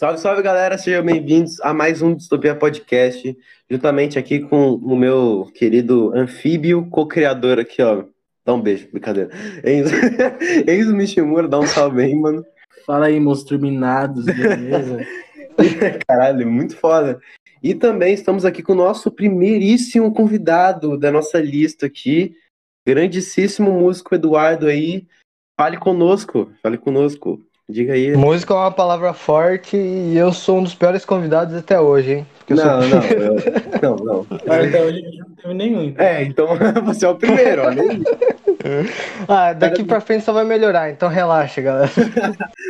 Salve, salve galera, sejam bem-vindos a mais um Distopia Podcast, juntamente aqui com o meu querido anfíbio co-criador aqui, ó. Dá um beijo, brincadeira. Enzo, Enzo Mishimura, dá um salve aí, mano. Fala aí, monstros minados, beleza? Caralho, muito foda. E também estamos aqui com o nosso primeiríssimo convidado da nossa lista aqui, grandíssimo músico Eduardo aí. Fale conosco, fale conosco. Diga aí. Música é uma palavra forte e eu sou um dos piores convidados até hoje, hein? Não, sou... não, eu- não, não. Mas até hoje não teve nenhum. então. É, então você é o primeiro, olha aí. Ah, daqui pra frente só vai melhorar, então relaxa, galera.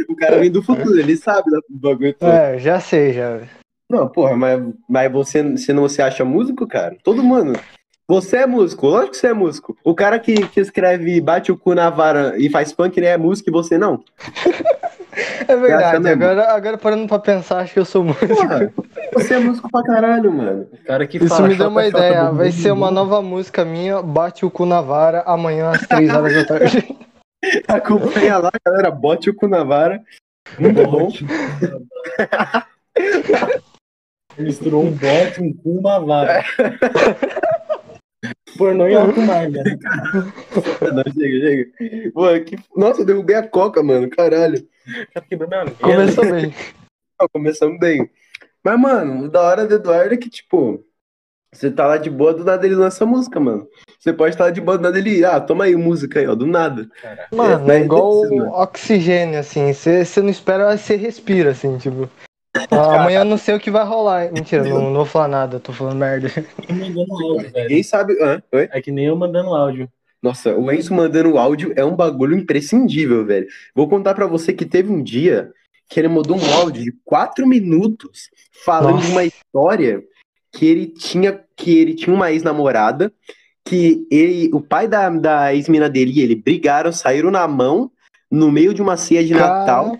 O cara vem do futuro, ele sabe do bagulho todo. É, já sei, já. Não, porra, mas, mas você, você não se acha músico, cara? Todo mundo. Você é músico, lógico que você é músico. O cara que, que escreve bate o cu na vara e faz funk, ele é músico e você não. É verdade, agora, agora parando pra pensar, acho que eu sou músico. Porra, você é músico pra caralho, mano. O cara que Isso fala, me deu uma ideia, vai ser uma nova música minha, Bate o cu na vara, amanhã às 3 horas da tarde. Acompanha lá, galera, bote o cu na vara. Muito bom. Misturou um bote, um cu, uma vara. Pornô em alto mar, né? Não, chega, chega. Pô, que... Nossa, eu derrubei a coca, mano, caralho. Tá mesa. Começou bem. Ó, Começamos bem. Mas, mano, o da hora do Eduardo é que, tipo, você tá lá de boa, do nada ele lança música, mano. Você pode estar lá de boa, do nada ele, ah, toma aí música aí, ó, do nada. Mano, É, é igual desses, mano. oxigênio, assim. Você não espera, você respira, assim, tipo. Ah, amanhã eu não sei o que vai rolar. Mentira, não, não vou falar nada, eu tô falando merda. Mandando áudio, velho. Ninguém sabe. Hã? Oi? É que nem eu mandando áudio. Nossa, o Enzo mandando áudio é um bagulho imprescindível, velho. Vou contar pra você que teve um dia que ele mandou um áudio de quatro minutos falando Nossa. de uma história que ele tinha que ele tinha uma ex-namorada que ele, o pai da, da ex-mina dele e ele brigaram, saíram na mão no meio de uma ceia de Natal.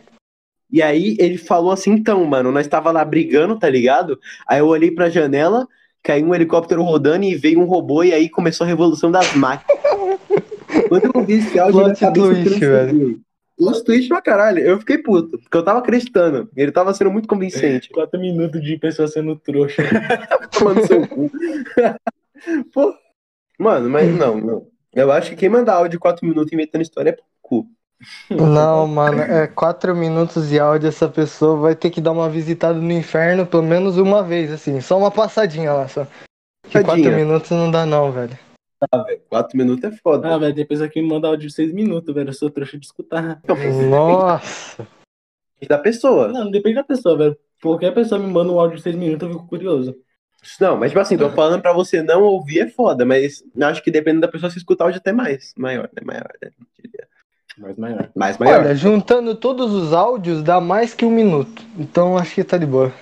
E aí ele falou assim, então, mano, nós tava lá brigando, tá ligado? Aí eu olhei pra janela, caiu um helicóptero rodando e veio um robô e aí começou a revolução das máquinas. Quando eu ouvi esse áudio, Plot cabeça twist, transcendeu. Plot twist pra caralho. Eu fiquei puto, porque eu tava acreditando. Ele tava sendo muito convincente. Quatro minutos de pessoa sendo trouxa. Tomando seu cu. Pô. Mano, mas não, não. Eu acho que quem manda áudio de 4 minutos inventando história é pro cu. Não, mano, é quatro minutos de áudio, essa pessoa vai ter que dar uma visitada no inferno pelo menos uma vez, assim, só uma passadinha lá só. Que quatro minutos não dá não, velho. Ah, velho. 4 minutos é foda. Ah, velho, depois aqui me manda áudio de seis minutos, velho. Eu sou trouxa de escutar. Não, mas Nossa. depende da pessoa. Não, depende da pessoa, velho. Qualquer pessoa me manda um áudio de seis minutos, eu fico curioso. Não, mas tipo assim, tô falando pra você não ouvir é foda, mas acho que dependendo da pessoa, se escutar áudio até mais. Maior, né? Maior, né? Diria. Mas maior. Mais maior. Olha, juntando todos os áudios dá mais que um minuto. Então acho que tá de boa.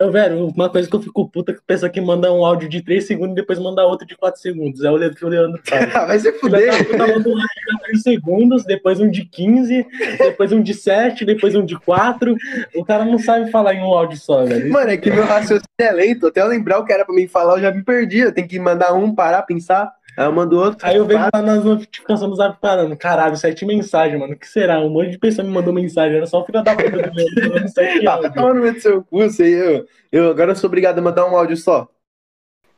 Eu, velho, uma coisa que eu fico puta é que pessoa que manda um áudio de 3 segundos e depois manda outro de 4 segundos. É o que o Leandro faz. Vai se fuder. da puta manda um áudio de 3 segundos, depois um de 15, depois um de 7, depois um de 4. O cara não sabe falar em um áudio só, velho. Mano, é que meu raciocínio é lento. Até eu lembrar o que era pra mim falar, eu já me perdi. Eu tenho que mandar um, parar, pensar. Aí eu mando outro. Aí eu vejo lá nas notificações do zap parando. Caralho, sete mensagens, mano. O que será? Um monte de pessoa me mandou mensagem. Era só o filho da puta do sete Ah, áudios. toma no meio do seu cu, sei eu. Eu agora eu sou obrigado a mandar um áudio só.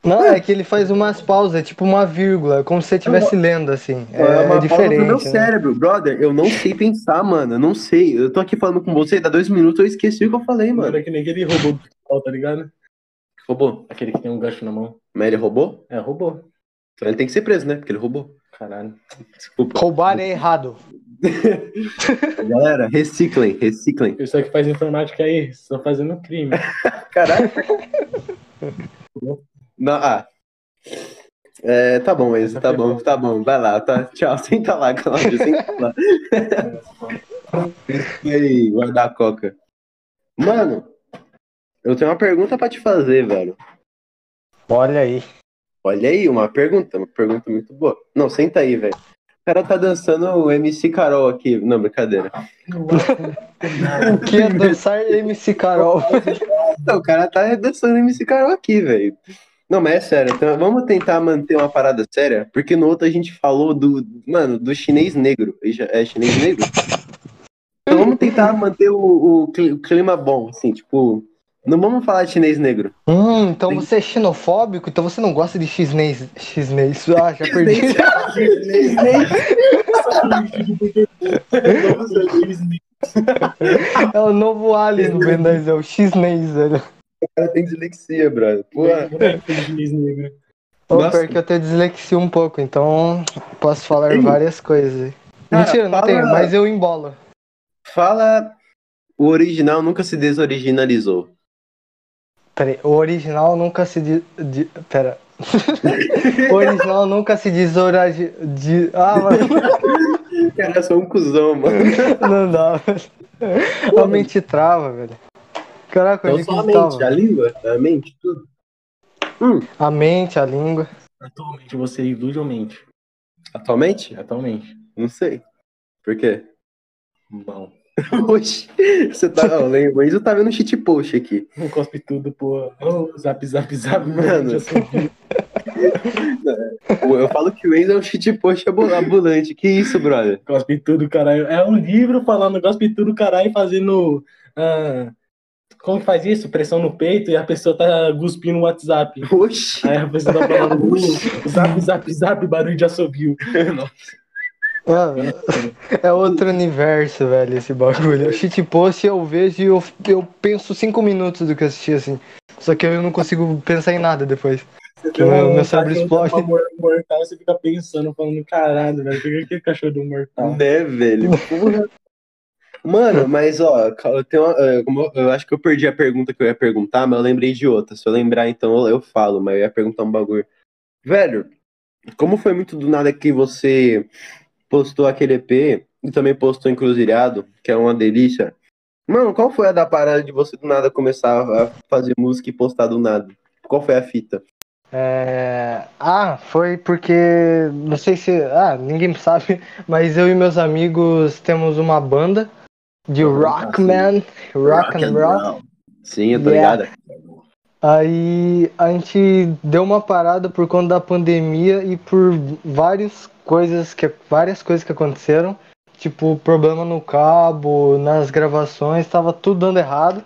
Não, é que ele faz umas pausas, tipo uma vírgula, como se você estivesse lendo, assim. É, uma é pausa diferente. meu né? cérebro. Brother, eu não sei pensar, mano. Eu não sei. Eu tô aqui falando com você, dá dois minutos, eu esqueci o que eu falei, mano. É que nem aquele robô do tá ligado? Roubou. Aquele que tem um gancho na mão. Mas ele roubou? É, robô. Então ele tem que ser preso, né? Porque ele roubou. Caralho. Desculpa. Roubar é errado. Galera, reciclem, reciclem. Pessoa que faz informática aí, estão fazendo crime. Caralho. Não, ah. É, tá bom, Enzo, tá bom, tá bom. Vai lá, tá? Tchau, senta lá, Cláudio, senta lá. E aí, guardar a coca. Mano, eu tenho uma pergunta pra te fazer, velho. Olha aí. Olha aí, uma pergunta, uma pergunta muito boa. Não, senta aí, velho. O cara tá dançando o MC Carol aqui. Não, brincadeira. O que é dançar MC Carol? Não, o cara tá dançando MC Carol aqui, velho. Não, mas é sério. Então, vamos tentar manter uma parada séria, porque no outro a gente falou do, mano, do chinês negro. É chinês negro? Então vamos tentar manter o, o clima bom, assim, tipo. Não vamos falar de chinês negro. Hum, então você é xenofóbico? Então você não gosta de chisnês. Chisnês. Ah, já perdi. É o novo alien do Ben 10, é o xnês, velho. O cara tem dislexia, brother. Porra. Ô, Nossa. pior que eu tenho dislexia um pouco, então posso falar várias coisas. Cara, Mentira, não fala- tenho, mas eu embolo. Fala. O original nunca se desoriginalizou. Peraí, o original nunca se. Di... di- Pera. o original nunca se desoragi... De... Ah, mano, Cara, sou um cuzão, mano. não dá. velho. A mente trava, velho. Caraca, Então só a mente, a língua, a mente, tudo. A mente, a língua. Atualmente você ilude ou mente? Atualmente? Atualmente. Não sei. Por quê? Bom. Oxi, você tá. O Enzo tá vendo shit post aqui. Não cospe tudo, pô. Oh, zap, zap, zap. Mano. Eu falo que o Enzo é um shit post ambu- ambulante. Que isso, brother? Cospe tudo, caralho. É um livro falando cospe tudo, caralho, fazendo. ah, como que faz isso? Pressão no peito e a pessoa tá cuspindo no WhatsApp. Oxi. Aí a pessoa tá falando zap, zap, zap, barulho de assobio. Ah, é outro universo, velho, esse bagulho. O shitpost eu vejo e eu, eu penso cinco minutos do que eu assisti, assim. Só que eu não consigo pensar em nada depois. Que Tem meu- meu cérebro explode. tá mor- Mortal, você fica pensando, falando, caralho, velho, por que aquele cachorro do mortal? Né, velho? Mano, mas ó, eu tenho uma, como eu, eu acho que eu perdi a pergunta que eu ia perguntar, mas eu lembrei de outra. Se eu lembrar, então eu, eu falo, mas eu ia perguntar um bagulho. Velho, como foi muito do nada que você postou aquele EP e também postou Encruzilhado, que é uma delícia. Mano, qual foi a da parada de você do nada começar a fazer música e postar do nada? Qual foi a fita? É... Ah, foi porque. Não sei se. Ah, ninguém sabe, mas eu e meus amigos temos uma banda de rockman, rock and roll. Sim, eu tô Yeah. ligado. Aí a gente deu uma parada por conta da pandemia e por várias coisas que várias coisas que aconteceram, tipo problema no cabo, nas gravações, tava tudo dando errado.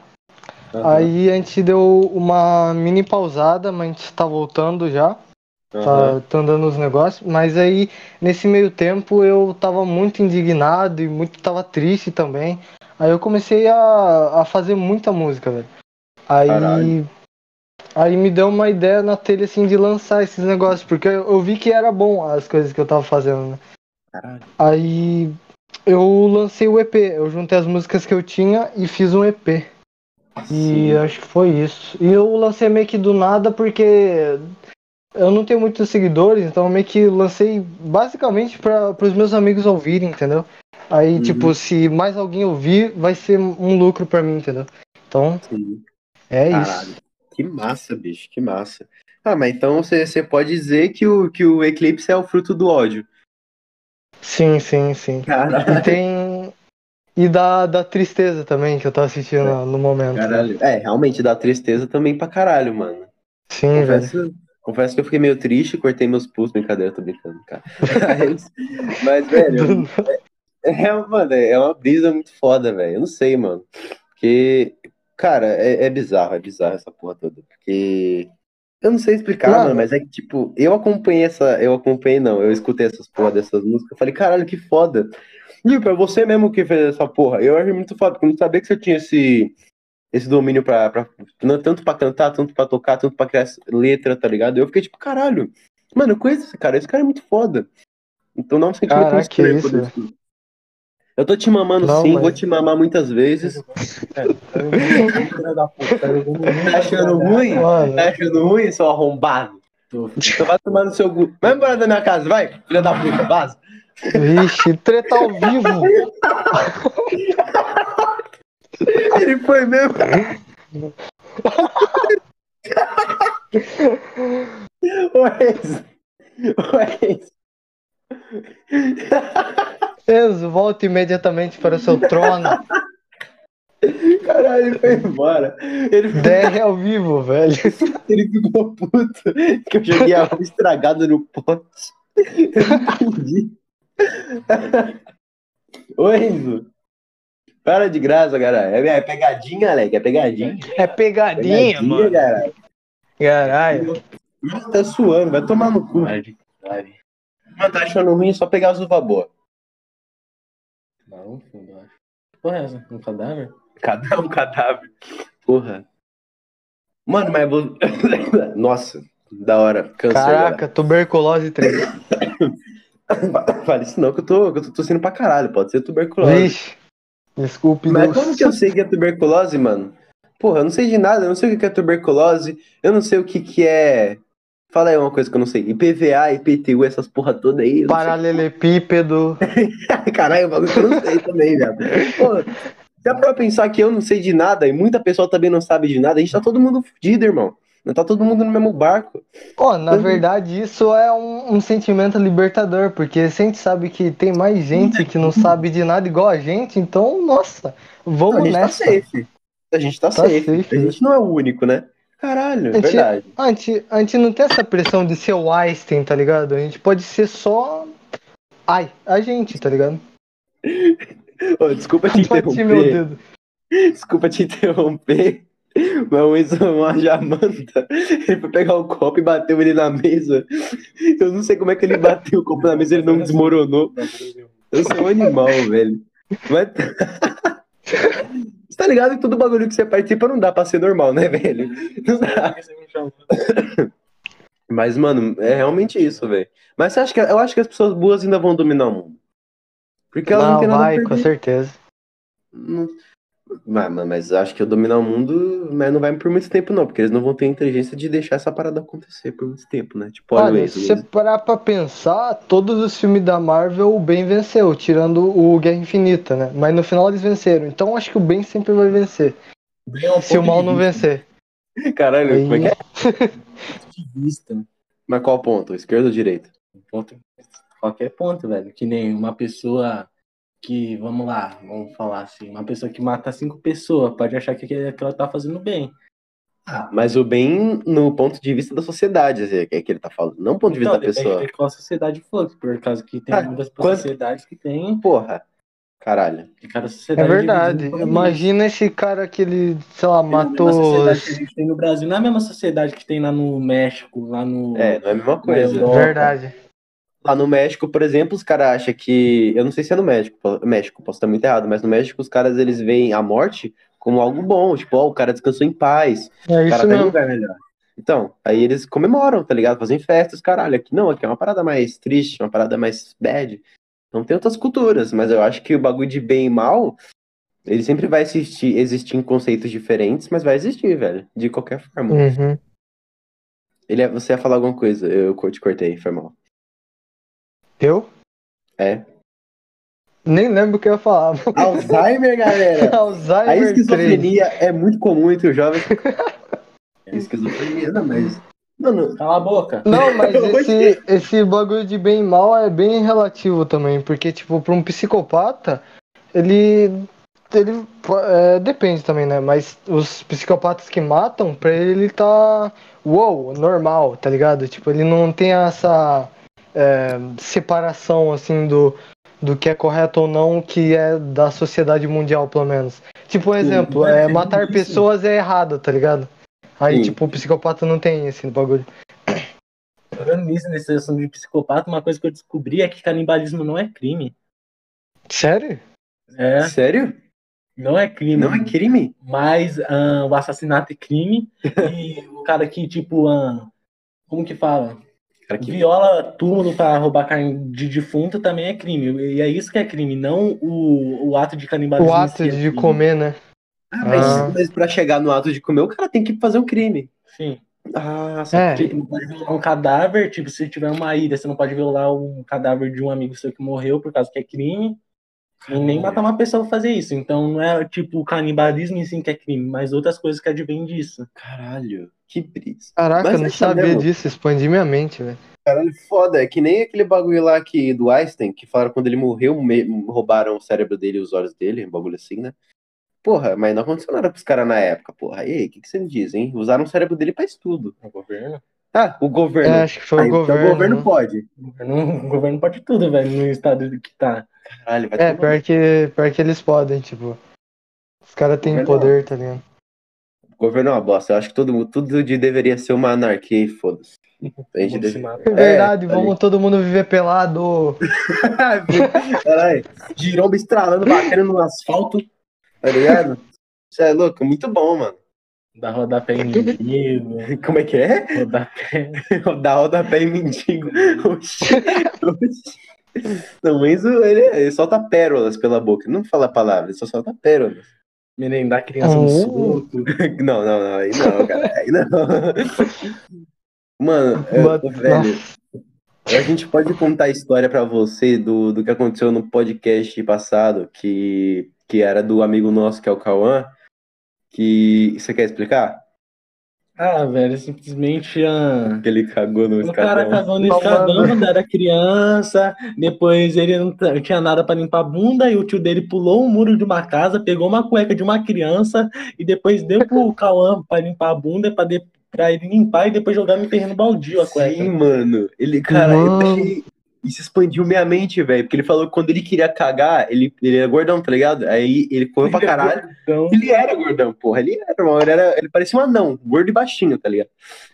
Aham, Aí a gente deu uma mini pausada, mas a gente tá voltando já, aham. tá, tá andando os negócios, mas aí nesse meio tempo eu tava muito indignado e muito tava triste também. Aí eu comecei a, a fazer muita música, velho. Aí Caralho. Aí me deu uma ideia na telha assim de lançar esses negócios, porque eu eu vi que era bom as coisas que eu tava fazendo, né? Caralho. Aí eu lancei o EP, eu juntei as músicas que eu tinha e fiz um EP. E acho que foi isso. E eu lancei meio que do nada porque eu não tenho muitos seguidores, então meio que lancei basicamente para os meus amigos ouvirem, entendeu? Aí, Uhum. tipo, se mais alguém ouvir, vai ser um lucro pra mim, entendeu? Então, Sim. é Caralho. isso. Que massa, bicho, que massa. Ah, mas então você pode dizer que o, que o Eclipse é o fruto do ódio. Sim, sim, sim. Caralho. E tem. E da, da tristeza também, que eu tô assistindo no- no momento. Caralho. É, realmente dá tristeza também pra caralho, mano. Sim, velho. Confesso, confesso que eu fiquei meio triste, cortei meus pulsos, brincadeira, tô brincando, cara. Mas, mas, velho, é, mano, é uma brisa muito foda, velho. Eu não sei, mano. Porque, cara, é, é bizarro, é bizarro essa porra toda. Porque. Eu não sei explicar, Mano. mano, mas é que, tipo, eu acompanhei essa. Eu acompanhei, não, eu escutei essas porra dessas músicas. Eu falei, caralho, que foda. Tipo, é você mesmo que fez essa porra. Eu achei muito foda, porque eu não sabia que você tinha esse. Esse domínio pra, pra. Tanto pra cantar, tanto pra tocar, tanto pra criar letra, tá ligado? Eu fiquei tipo, caralho. Mano, eu conheço esse cara, esse cara é muito foda. Então não um sentimento Caraca, muito estranho isso, isso. Eu tô te mamando Não, sim, mas- vou te mamar muitas vezes. Puta, tá achando ruim? Mano, Tá achando ruim, seu arrombado? Tô, Então vai tomar no seu gu. Vai embora da minha casa, vai, filha da puta, vaza. vixe, treta ao vivo. Ele foi mesmo. Ô. Ô, Enzo. Enzo, volte imediatamente para o seu trono. Caralho, ele foi embora. Ele, DR ao vivo, velho. ele ficou puto que eu joguei a roupa estragada no pote. Eu não entendi. Ô, Enzo. Para de graça, cara. É, é pegadinha, Alec. É pegadinha. É pegadinha, mano. cara. Caralho. Tá suando, vai tomar no cu. Mano, tá achando ruim é só pegar as uvas boas. Não, fundo, eu acho. Porra, é essa? Um cadáver? Cada um cadáver. Porra. Mano, mas vou. Nossa, da hora. Cansei. Caraca, tuberculose 3. agora. Fala isso não, que eu tô, que eu tô tossindo pra caralho. Pode ser tuberculose. Vixe. Desculpe, Mas Deus. como que eu sei que é tuberculose, mano? Porra, eu não sei de nada, eu não sei o que é tuberculose, eu não sei o que que é. Fala aí uma coisa que eu não sei. IPVA, IPTU, essas porra toda aí. Paralelepípedo. Caralho, um bagulho que eu não sei também, velho. Pô, dá pra pensar que eu não sei de nada e muita pessoa também não sabe de nada, a gente tá todo mundo fudido, irmão. Não tá todo mundo no mesmo barco. Ó, na Uhum. verdade, isso é um, um sentimento libertador, porque se a gente sabe que tem mais gente que não sabe de nada igual a gente, então, nossa, a vamos gente nessa. tá safe. A gente tá, Tá safe. safe, A gente não é o único, né? Caralho, A gente- verdade. A gente, a gente não tem essa pressão de ser o Einstein, tá ligado? A gente pode ser só. Ai, a gente, tá ligado? Ô, desculpa te Bati meu interromper. dedo. Desculpa te interromper. Mas o Enzo, uma jamanta, ele foi pegar o copo e bateu ele na mesa. Eu não sei como é que ele bateu o copo na mesa ele não desmoronou. Eu sou um animal, velho. Mas... Você tá ligado que todo bagulho que você participa não dá pra ser normal, né, velho? Não dá. Mas, mano, é realmente isso, velho. Mas você acha que, eu acho que as pessoas boas ainda vão dominar o mundo. Porque elas não, Não, têm nada a vai, perder. com certeza. Não- Mas, mas- acho que eu dominar o mundo, mas não vai por muito tempo, não, porque eles não vão ter inteligência de deixar essa parada acontecer por muito tempo, né? Tipo, olha, se você parar pra pensar, todos os filmes da Marvel, o bem venceu, tirando o Guerra Infinita, né? Mas no final eles venceram. Então acho que o bem sempre vai vencer. Se o mal não vencer. Caralho, como é que é? De vista. Mas qual ponto? Esquerda ou direita? Ponto, qualquer ponto, velho. Que nem uma pessoa que, vamos lá, vamos falar assim, uma pessoa que mata cinco pessoas pode achar que, que ela tá fazendo bem. Mas o bem no ponto de vista da sociedade, é que ele tá falando, não ponto de vista Então, da depende pessoa. de qual sociedade for, por causa que tem Ah, muitas sociedades que tem, Porra, caralho. cada É verdade. Imagina esse cara que ele, sei lá, A matou. sociedade que a gente tem no Brasil não é a mesma sociedade que tem lá no México, lá no. É, não é a mesma coisa. Europa. Verdade. Lá no México, por exemplo, os caras acham que. Eu não sei se é no México, México, posso estar muito errado, mas no México os caras eles veem a morte como algo bom. Tipo, ó, o cara descansou em paz, É o cara isso tá em mesmo. lugar melhor. Então, aí eles comemoram, tá ligado? Fazem festas, caralho. Aqui não, aqui é uma parada mais triste, uma parada mais bad. Não tem outras culturas, mas eu acho que o bagulho de bem e mal, ele sempre vai existir, existir em conceitos diferentes, mas vai existir, velho. De qualquer forma. Uhum. Ele, é- você ia falar alguma coisa, eu te cortei, foi mal. Eu? É. Nem lembro o que eu ia falar. Alzheimer, galera! A Alzheimer 3. esquizofrenia é muito comum entre os jovens. esquizofrenia, não, mas. Mano, Cala a boca. Não, mas esse, esse bagulho de bem e mal é bem relativo também, porque, tipo, pra um psicopata, ele. Ele é, depende também, né? Mas os psicopatas que matam, pra ele ele tá. Uou, normal, tá ligado? Tipo, ele não tem essa é, separação, assim, do, do que é correto ou não, que é da sociedade mundial, pelo menos. Tipo, um exemplo, é, é, matar pessoas é errado, tá ligado? Aí, Sim. tipo, o psicopata não tem esse bagulho. Falando nisso, nessa questão de psicopata, uma coisa que eu descobri é que canibalismo não é crime. Sério? É, sério? não é crime. Não é crime? Mas ah, o assassinato é crime. e o cara que, tipo, ah, como que fala? Cara, que... Viola túmulo pra roubar carne de defunto também é crime. E é isso que é crime, não o, o ato de canibalismo. O ato é de crime. comer, né? Ah, mas, Ah. mas pra chegar no ato de comer, o cara tem que fazer um crime. Sim. Ah, É. Tipo, não pode violar um cadáver, tipo, se tiver uma ilha, você não pode violar um cadáver de um amigo seu que morreu por causa que é crime. E nem matar uma pessoa pra fazer isso. Então não é tipo o canibalismo em si que é crime, mas outras coisas que advêm disso. Caralho, que brisa. Caraca, Mas eu não sabia mesmo. disso, expandi minha mente, velho. Caralho, foda. É que nem aquele bagulho lá que, do Einstein, que falaram quando ele morreu, me- roubaram o cérebro dele e os olhos dele, um bagulho assim, né? Porra, mas não aconteceu nada pros caras na época, porra. E aí, o que, que você me diz, hein? Usaram o cérebro dele pra estudo. O governo? Ah, o governo. É, acho que foi Ah, o então governo. o governo né? pode. O governo, o governo pode tudo, velho, no estado que tá. Caralho, vai É, pior que, pior que eles podem, tipo. Os caras têm poder, tá ligado? O governo é uma bosta. Eu acho que todo, mundo- tudo de deveria ser uma anarquia e foda-se. Deve... matar. É verdade, tá vamos todo mundo viver pelado. Caralho, giromba estralando, batendo no asfalto, tá ligado? Você é louco, muito bom, mano. Dar rodapé em mendigo, Como é que é? rodapé. Da rodapé em mendigo. Oxi. Oxi. Não, o Enzo, ele, ele solta pérolas pela boca. Ele não fala palavras, ele só solta pérolas. Merendar criança no Oh. soco. Não, não, não, aí não, cara, aí não. Mano, eu, But- velho, a gente pode contar a história pra você do, do que aconteceu no podcast passado, que, que era do amigo nosso, que é o Cauã, que você quer explicar? Ah, velho, simplesmente ah, Que ele cagou no o cara escadão. cagou no escadão quando era criança, depois ele não tinha nada pra limpar a bunda, e o tio dele pulou um muro de uma casa, pegou uma cueca de uma criança, e depois deu pro Cauã pra limpar a bunda, pra, de, pra ele limpar e depois jogar no terreno baldio a cueca. Sim, mano. Ele, cara, eu achei. Isso expandiu minha mente, velho. Porque ele falou que quando ele queria cagar, ele, ele era gordão, tá ligado? Aí ele correu pra caralho. Então, Ele era gordão, porra. Ele era, mano. Ele, era, ele parecia um anão, gordo e baixinho, tá ligado?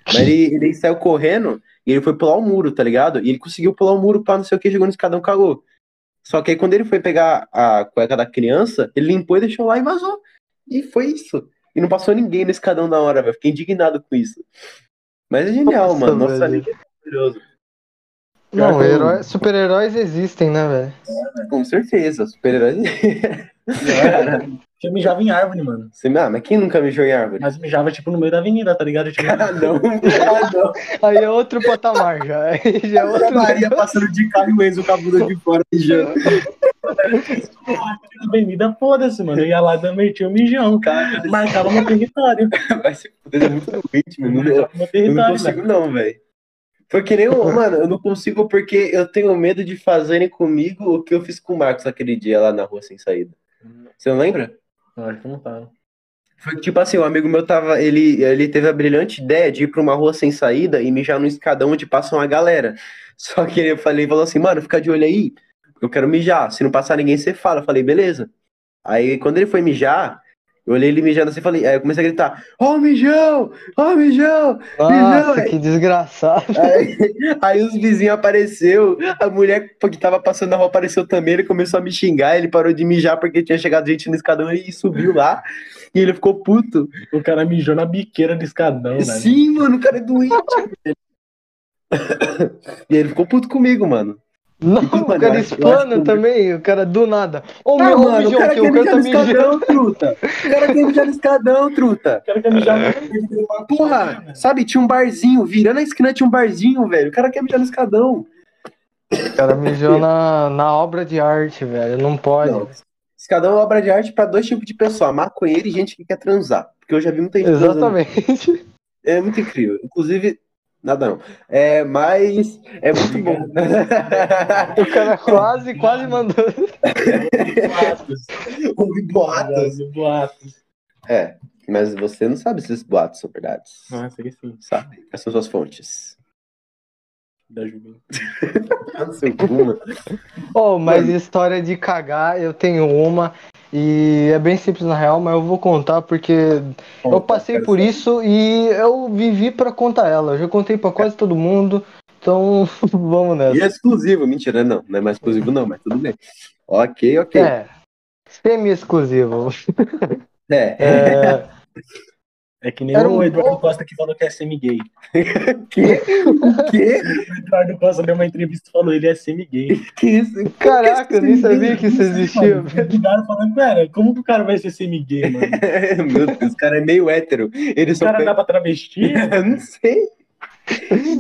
Mas ele, ele saiu correndo e ele foi pular o muro, tá ligado? E ele conseguiu pular o muro pra não sei o que, chegou no escadão, cagou. Só que aí quando ele foi pegar a cueca da criança, ele limpou e deixou lá e vazou. E foi isso. E não passou ninguém no escadão da hora, velho. Fiquei indignado com isso. Mas é genial, Nossa, mano. Nosso velho. é maravilhoso. Não, herói- super-heróis existem, né, velho? Com certeza, super-herói. eu mijava em árvore, mano. Você- ah, mas quem nunca mijou em árvore? Mas mijava, tipo, no meio da avenida, tá ligado? Tipo, Ah, não. Não. Aí é outro patamar já. Aí já é outro. Maria passando de carro e o Enzo com a bunda de fora mijando. na avenida, foda-se, mano. Eu ia lá e metia o mijão, Cara, marcava meu território. vai se fuder, é muito doente, mano. Meu não território, consigo, não, velho. Foi que nem o. Mano, eu não consigo porque eu tenho medo de fazerem comigo o que eu fiz com o Marcos aquele dia lá na rua sem saída. Você não lembra? Eu Acho que não tá. Foi que, tipo assim, um amigo meu tava. Ele, ele teve a brilhante ideia de ir pra uma rua sem saída e mijar no escadão onde passa uma galera. Só que eu falei, falou assim, mano, fica de olho aí, eu quero mijar. Se não passar ninguém, você fala. Eu falei, beleza. Aí quando ele foi mijar, eu olhei ele mijando assim e falei, aí eu comecei a gritar, ó o mijão! Ó o mijão! Nossa, Mijão, que desgraçado. Aí, aí os vizinhos apareceu, a mulher que tava passando na rua apareceu também, ele começou a me xingar, ele parou de mijar porque tinha chegado gente no escadão e subiu lá. E ele ficou puto. O cara mijou na biqueira do escadão, velho. Sim, mano, o cara é doente. velho. e ele ficou puto comigo, mano. Não, Mano, o cara explana que- também, o cara do nada. Ô, Ah, meu, mano, o cara o cara mijar tá no escadão, truta. O cara quer mijar no escadão, truta. O cara quer mijar Porra, sabe, tinha um barzinho, virando a esquina tinha um barzinho, velho. O cara quer mijar no escadão. O cara mijou na, na obra de arte, velho. Não pode. Não. Escadão é obra de arte pra dois tipos de pessoa, maconheiro e gente que quer transar. Porque eu já vi muita gente transando. Exatamente. É muito incrível. Inclusive, nada não. É, mas é muito bom. O cara quase, quase mandou. boatos. Ouvi boatos. Boatos. É, mas você não sabe se esses boatos são verdades. Ah, sei que sim. Sabe? Quais são suas fontes? Da juventude. Ah, seu cu, mano. Oh, mas história de cagar, eu tenho uma. E é bem simples na real, mas eu vou contar porque eu passei por isso e eu vivi pra contar ela. Eu já contei pra quase todo mundo. Então, vamos E nessa. é exclusivo, mentira, não. Não é mais exclusivo, não, mas tudo bem. Ok, ok. É. Semi-exclusivo. É. É, É que nem Era o Eduardo pouco- Costa que falou que é semi-gay. Que? Que? O Eduardo Costa deu uma entrevista e falou ele é semi-gay. Que isso? Caraca, eu nem sabia que isso existia. Ligaram falando, cara, como que o cara vai ser semi-gay, mano? Meu Deus, o cara é meio hétero. Ele O só cara dá pra travesti? Eu não sei.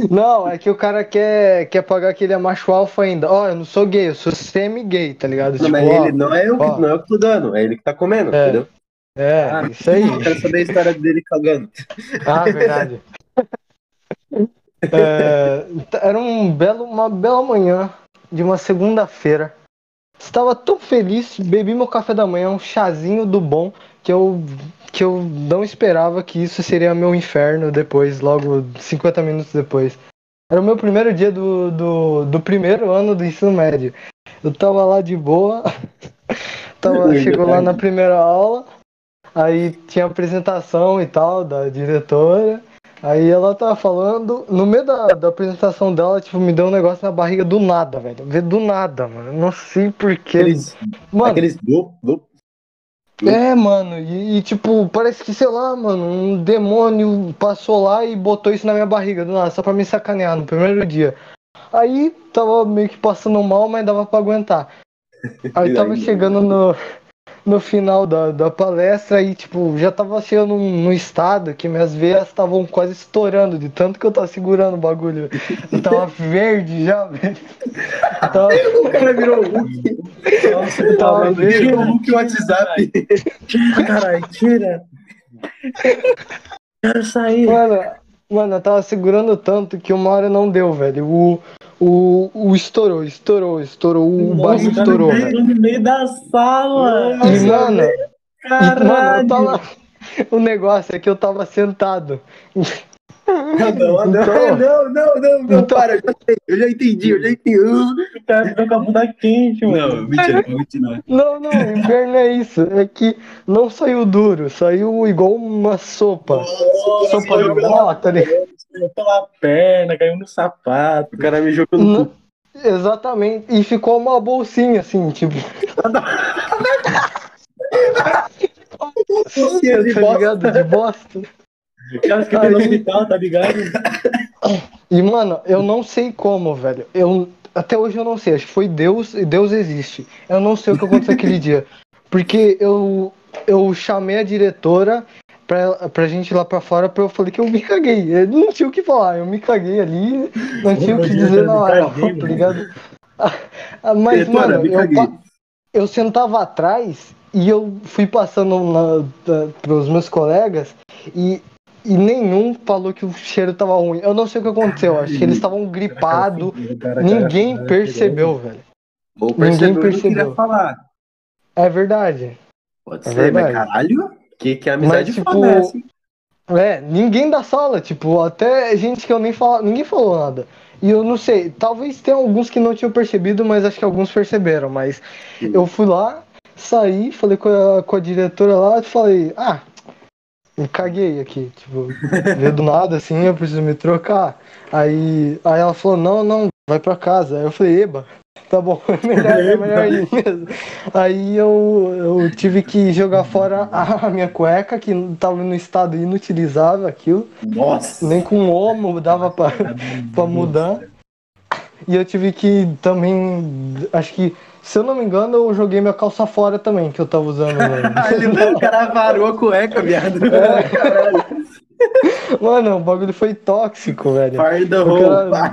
Não, é que o cara quer, quer pagar que ele é macho alfa ainda. Ó, eu não sou gay, eu sou semi-gay, tá ligado? Não, Tipo, mas ó, ele não é, eu que, ó. não é eu que tô dando, é ele que tá comendo, É. entendeu? É, Ah, isso aí. Eu quero saber a história dele cagando. Ah, verdade. É, t- era um belo, uma bela manhã de uma segunda-feira. Estava tão feliz, bebi meu café da manhã, um chazinho do bom, que eu, que eu não esperava que isso seria meu inferno depois, logo 50 minutos depois. Era o meu primeiro dia do, do, do primeiro ano do ensino médio. Eu tava lá de boa, tava, chegou lá na primeira aula, Aí tinha apresentação e tal da diretora. Aí ela tava falando, no meio da, da apresentação dela, tipo, me deu um negócio na barriga do nada, velho. Do nada, mano. Não sei porquê. Aqueles, Mano, aqueles do, do, é, mano, e, e, tipo, parece que, sei lá, mano, um demônio passou lá e botou isso na minha barriga, do nada, só pra me sacanear no primeiro dia. Aí tava meio que passando mal, mas dava pra aguentar. Aí tava chegando no, no final da, da palestra e, tipo, já tava chegando no estado que minhas veias estavam quase estourando, de tanto que eu tava segurando o bagulho. Eu tava verde já, velho. Tava... O cara virou Hulk. Nossa, eu tava verde. Virou Hulk WhatsApp. Tira, caralho, tira. Quero sair. Mano, mano, eu tava segurando tanto que uma hora não deu, velho. O, o, o estourou, estourou, estourou, o Nossa, barril estourou, no velho. meio- No meio da sala. E, mano, e, mano, Caralho. eu tava. O negócio é que eu tava sentado. Não, não, não, Então- não, não, não, não, Então- para, eu já, sei, eu já entendi, eu já entendi. O cara ficou com a bunda quente, mano. Não, mentira, continua. Não, não, o inferno é isso. É que não saiu duro, saiu igual uma sopa. sopa de pó, tá ligado? Saiu pela perna, caiu no sapato. O cara me jogou no Não-. Exatamente. E ficou uma bolsinha assim, tipo. Bolsinha de tá bosta. ligado? De bosta. Aquelas que tem no hospital, tá ligado? E, mano, eu não sei como, velho. Eu, até hoje eu não sei. Acho que foi Deus e Deus existe. Eu não sei o que aconteceu aquele dia. Porque eu, eu chamei a diretora pra, pra gente ir lá pra fora, pra eu falei que eu me caguei. Eu não tinha o que falar, eu me caguei ali, não tinha o que dizer na hora, tá ligado? Ah, Mas, Diretora, mano, eu, eu sentava atrás e eu fui passando na, da, pros meus colegas e, e nenhum falou que o cheiro tava ruim. Eu não sei o que aconteceu, acho que eles estavam gripados. Ninguém percebeu, velho. Ou Ninguém percebeu, falar. É verdade. Pode É ser, mas verdade. caralho, que, que amizade Mas, tipo, foda é? É, ninguém da sala, tipo, até gente que eu nem falo, ninguém falou nada. E eu não sei, talvez tenha alguns que não tinham percebido, mas acho que alguns perceberam. Mas Sim. eu fui lá, saí, falei com a, com a diretora lá e falei, ah, me caguei aqui, tipo, veio do nada assim, eu preciso me trocar. Aí, aí ela falou, não, não, vai pra casa. Aí eu falei, eba, tá bom, é melhor, é melhor ir mesmo. Aí eu, eu tive que jogar fora a minha cueca, que tava no estado inutilizável aquilo. Nossa. Nem com omo dava pra, pra mudar. E eu tive que também. Acho que, se eu não me engano, eu joguei minha calça fora também, que eu tava usando. Ele, Mano, o cara varou a cueca, viado. mano o bagulho foi tóxico, velho. O roupa.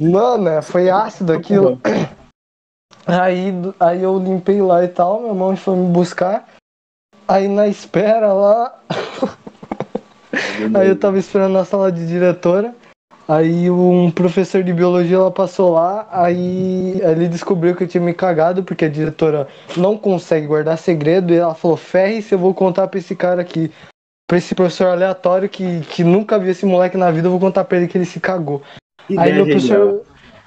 Mano, foi ácido aquilo. Aí, aí eu limpei lá e tal, minha mãe foi me buscar. Aí na espera lá, Aí eu tava esperando na sala de diretora. Aí um professor de biologia ela passou lá, aí ele descobriu que eu tinha me cagado, porque a diretora não consegue guardar segredo, e ela falou, ferre se eu vou contar pra esse cara aqui, pra esse professor aleatório que, que nunca viu esse moleque na vida, eu vou contar pra ele que ele se cagou. Que Aí meu, professor,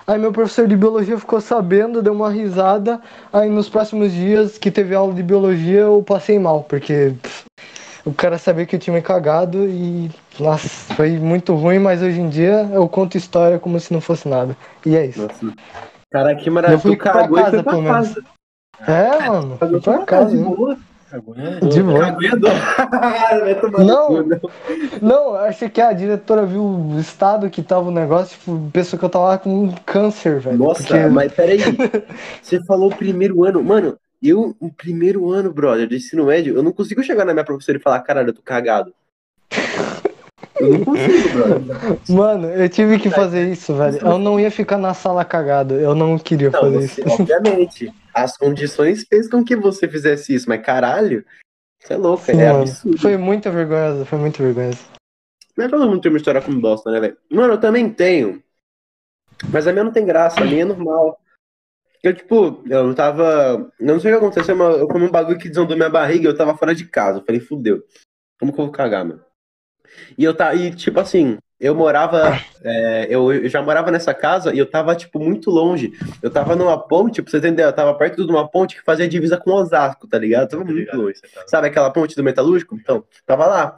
aí meu professor de biologia ficou sabendo, deu uma risada. Aí nos próximos dias que teve aula de biologia eu passei mal, porque pff, o cara sabia que eu tinha me cagado e nossa, foi muito ruim, mas hoje em dia eu conto história como se não fosse nada. E é isso. Nossa. Cara, que Eu maravilha. fui Tu cagou pra foi casa, pra pelo menos. É, mano, fui Cagou pra casa. de boa. De boa. Não. cu, não. Não, achei que a diretora viu o estado que tava o negócio, tipo, pensou que eu tava com câncer, velho. Nossa, porque- mas peraí. Você falou primeiro ano. Mano, eu, o primeiro ano, brother, de ensino médio, eu não consigo chegar na minha professora e falar, caralho, eu tô cagado. Eu não consigo, brother. Mano, eu tive que fazer isso, velho. Eu não ia ficar na sala cagado. Eu não queria Não, fazer você, isso. obviamente. As condições fez com que você fizesse isso, mas caralho, você é louco, Sim, é mano. absurdo. Foi muito vergonhoso, foi muito vergonhoso. Mas todo mundo tem uma história com bosta, né, velho? Mano, eu também tenho. Mas a minha não tem graça, a minha é normal. Eu, tipo, eu não tava. Não sei o que aconteceu, mas eu comi um bagulho que desandou minha barriga e eu tava fora de casa. Eu falei, fudeu. Como que eu vou cagar, mano? E eu tá. E, tipo assim, eu morava. É, eu, eu, já morava nessa casa e eu tava, tipo, muito longe. Eu tava numa ponte, pra você entender, eu tava perto de uma ponte que fazia divisa com Osasco, tá ligado? Eu tava muito ligado, longe. Tá... Sabe aquela ponte do metalúrgico? Então, tava lá.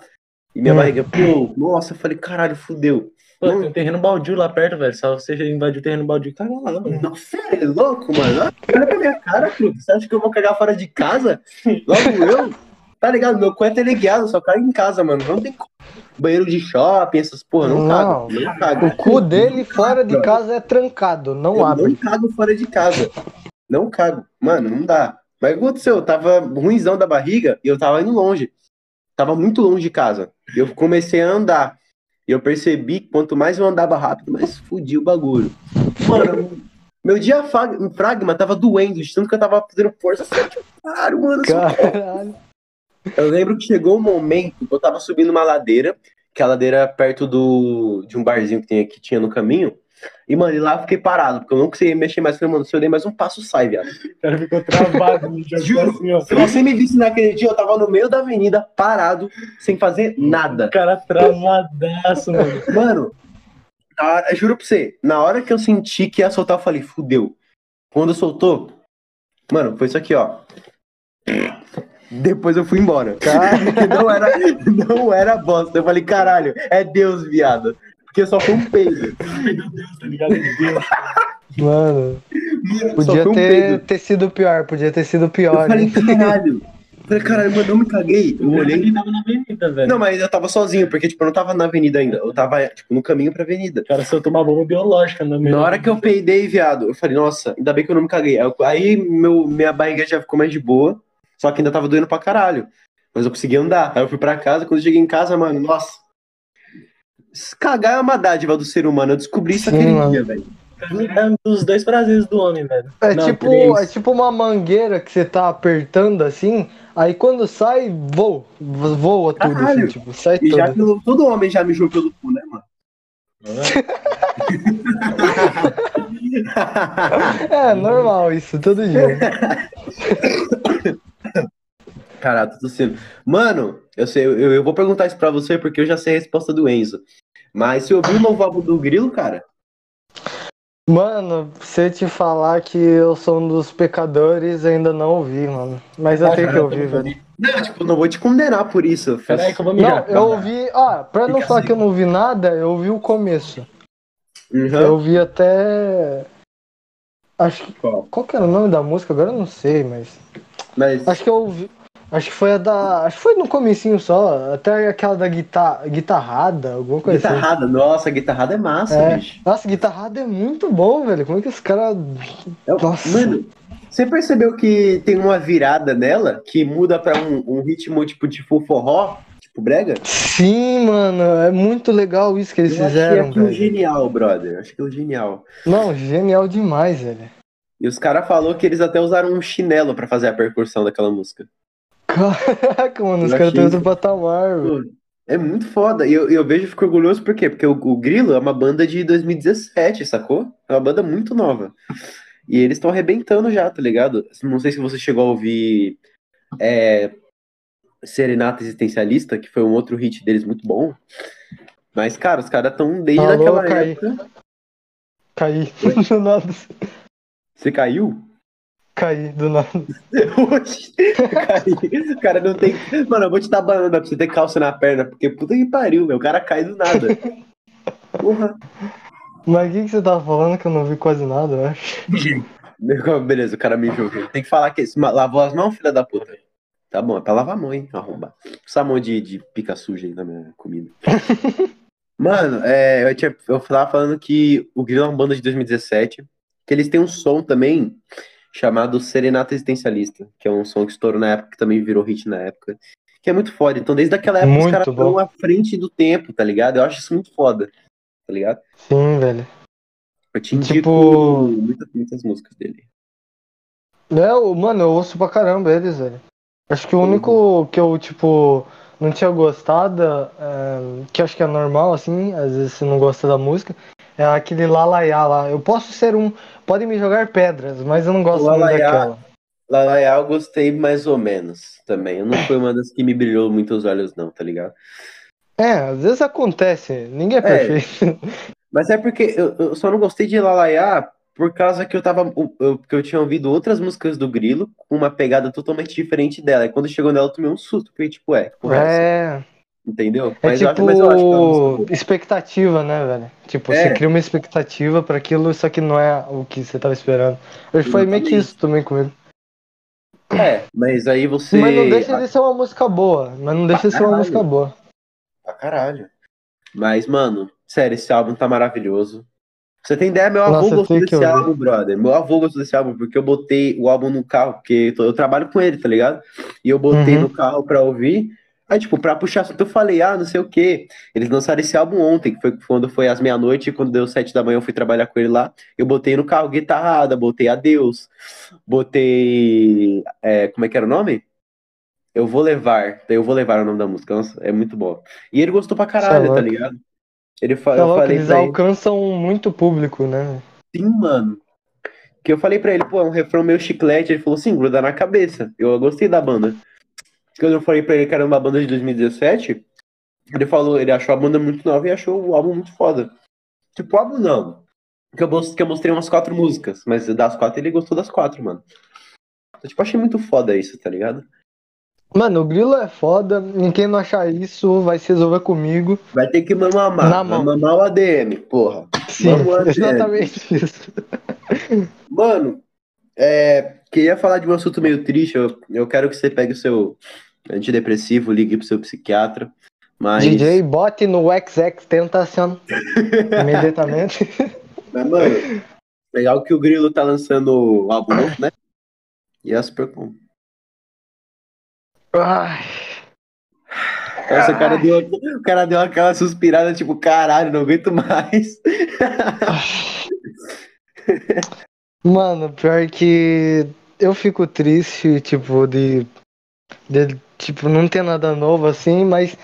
E minha hum. barriga, pô, nossa, eu falei, caralho, fudeu. Pô, tem um terreno baldio lá perto, velho. Só você invadir o terreno baldio caga lá, mano. Nossa, é louco, mano. Olha pra minha cara, Cruz. Você acha que eu vou cagar fora de casa? Logo eu? Tá ligado? Meu cu é teleguiado, só cago em casa, mano. Não tem banheiro de shopping, essas porra, não, não cago. Não cago. O cu dele fora de casa é trancado, não eu abre. Não cago fora de casa. Não cago. Mano, não dá. Mas o que aconteceu? Eu tava ruimzão da barriga e eu tava indo longe. Tava muito longe de casa. Eu comecei a andar. E eu percebi que quanto mais eu andava rápido, mais fudia o bagulho. Mano, meu diafragma tava doendo, de tanto que eu tava fazendo força. Claro, mano. Caralho. Eu lembro que chegou um momento que eu tava subindo uma ladeira, que é a ladeira perto do, de um barzinho que, tem, que tinha no caminho. E, mano, e lá eu fiquei parado, porque eu não conseguia mexer mais. Falei, mano, se eu dei mais um passo, sai, viado. O cara ficou travado. Juro, assim, se você me visse naquele dia, eu tava no meio da avenida, parado, sem fazer nada. O cara travadaço, mano. Mano, hora, juro pra você, na hora que eu senti que ia soltar, eu falei, fudeu. Quando soltou, mano, foi isso aqui, ó. Depois eu fui embora. Cara, não era, não era bosta. Eu falei, caralho, é Deus, viado. Porque só foi um peido. Meu Deus, tá ligado? Deus. Mano, podia um ter, ter sido pior, podia ter sido pior. Eu falei, caralho. Eu falei, caralho, mano, eu me caguei. Eu olhei. Ele tava na avenida, velho. Não, mas eu tava sozinho, porque, tipo, eu não tava na avenida ainda. Eu tava, tipo, no caminho pra avenida. Cara, se eu tomar bomba biológica na Na hora que eu peidei, viado, eu falei, nossa, ainda bem que eu não me caguei. Aí meu, minha barriga já ficou mais de boa. Só que ainda tava doendo pra caralho. Mas eu consegui andar. Aí eu fui pra casa, quando eu cheguei em casa, mano, nossa. Cagar é uma dádiva do ser humano. Eu descobri isso Sim, aquele mano. dia, velho. É um dos dois prazeres do homem, velho. É, Não, tipo, é tipo uma mangueira que você tá apertando assim, aí quando sai, voa, voa tudo, assim, tipo, sai e tudo. Já, todo homem já mijou pelo cu, né, mano? é, normal isso, todo dia. Caralho, tô tossindo. Mano, eu sei, eu, eu, vou perguntar isso pra você porque eu já sei a resposta do Enzo. Mas você ouviu o novo álbum do Grilo, cara? Mano, se eu te falar que eu sou um dos pecadores, ainda não ouvi, mano. Mas eu ah, tenho que ouvir, velho. Não, tipo, não vou te condenar por isso. Peraí que eu vou mirar. Não, eu ouvi. Ah, pra não falar que eu não ouvi nada, eu ouvi o começo. Uhum. Eu ouvi até. Acho que. Qual? Qual que era o nome da música? Agora eu não sei, mas. mas... Acho que eu ouvi. Acho que foi a da. Acho que foi no comecinho só. Até aquela da guitar... guitarrada, alguma coisa assim. Guitarrada, assim. nossa, guitarrada é massa, é. bicho. Nossa, guitarrada é muito bom, velho. Como é que os caras. Nossa. Mano, você percebeu que tem uma virada nela que muda pra um, um ritmo tipo de forró? Tipo brega? Sim, mano. É muito legal isso que eles Eu fizeram. Achei aquilo genial, brother. Acho que é genial. Não, genial demais, velho. E os caras falaram que eles até usaram um chinelo para fazer a percussão daquela música. Caraca, mano, os caras estão outro patamar, mano. É muito foda. E eu, eu vejo e fico orgulhoso por quê? Porque o, o Grilo é uma banda de 2017, sacou? É uma banda muito nova. E eles estão arrebentando já, tá ligado? Não sei se você chegou a ouvir é, Serenata Existencialista, que foi um outro hit deles muito bom. Mas, cara, os caras estão desde Alô, aquela caí. época. Caí. Você caiu? Caí do nada. Caí. O cara não tem. Mano, eu vou te dar banana pra você ter calça na perna, porque puta que pariu, meu. O cara cai do nada. Porra. Mas o que, que você tava falando que eu não vi quase nada, eu acho? Beleza, o cara me julga. Tem que falar que lavou as mãos, filha da puta. Tá bom, é pra lavar a mão, hein? Arromba. Essa mão de, de pica suja aí na minha comida. Mano, é, eu, tinha, eu tava falando que o Grilo é uma banda de 2017, que eles têm um som também chamado Serenata Existencialista, que é um som que estourou na época, que também virou hit na época, que é muito foda. Então, desde aquela época, muito os caras estão à frente do tempo, tá ligado? Eu acho isso muito foda, tá ligado? Sim, velho. Eu te indico tipo... muitas, muitas músicas dele. É, mano, eu ouço pra caramba eles, velho. Acho que o único que eu, tipo, não tinha gostado, é, que acho que é normal, assim, às vezes você não gosta da música, é aquele Lalaiá lá. Eu posso ser um. Podem me jogar pedras, mas eu não gosto muito daquela. Lalaiá eu gostei mais ou menos também. Eu não foi uma das que me brilhou muito os olhos, não, tá ligado? É, às vezes acontece, ninguém é, é perfeito. Mas é porque eu, eu, só não gostei de Lalaiá por causa que eu tava. Eu, que eu tinha ouvido outras músicas do Grilo com uma pegada totalmente diferente dela. E quando chegou nela, eu tomei um susto, porque, tipo, é. É. Entendeu? É mas tipo eu, mas eu acho que é expectativa, né, velho? Tipo, é. você cria uma expectativa para aquilo, só que não é o que você tava esperando. Hoje foi meio que isso também com ele. É, mas aí você. Mas não deixa de ser uma música boa. Mas não deixa pra de ser caralho. uma música boa. Pra caralho. Mas, mano, sério, esse álbum tá maravilhoso. Você tem ideia? Meu avô Nossa, gostou desse álbum, brother. Meu avô gostou desse álbum porque eu botei o álbum no carro, porque eu trabalho com ele, tá ligado? E eu botei uhum. no carro pra ouvir. Aí, tipo, pra puxar assunto, eu falei, ah, não sei o quê. Eles lançaram esse álbum ontem, que foi quando foi às meia-noite, quando deu sete da manhã, eu fui trabalhar com ele lá. Eu botei no carro guitarrada, botei Adeus, botei. É, como é que era o nome? Eu vou levar. Eu vou levar o nome da música. É muito bom. E ele gostou pra caralho, tá ligado? Ele fa... eu falei eles alcançam muito público, né? Sim, mano. Que eu falei pra ele, pô, é um refrão meio chiclete. Ele falou assim, gruda na cabeça. Eu gostei da banda. Quando eu falei pra ele que era uma banda de 2017, ele falou, ele achou a banda muito nova e achou o álbum muito foda. Tipo, o álbum não. Que eu, mostrei umas quatro músicas, mas das quatro ele gostou das quatro, mano. Eu, tipo, achei muito foda isso, tá ligado? Mano, o Grilo é foda. Quem não achar isso vai se resolver comigo. Vai ter que mamar. Na mão. Mamar o ADM, porra. Sim, ADM. exatamente isso. Mano, é, queria falar de um assunto meio triste. Eu, eu quero que você pegue o seu antidepressivo, ligue pro seu psiquiatra. Mas... DJ, bote no XX Tentação. imediatamente. Mas, mano, legal que o Grilo tá lançando o álbum novo, né? E é super bom. Ai. Nossa, o cara, deu, o cara deu aquela suspirada, tipo, caralho, não aguento mais. Mano, pior que eu fico triste, tipo, de, de tipo, não ter nada novo assim, mas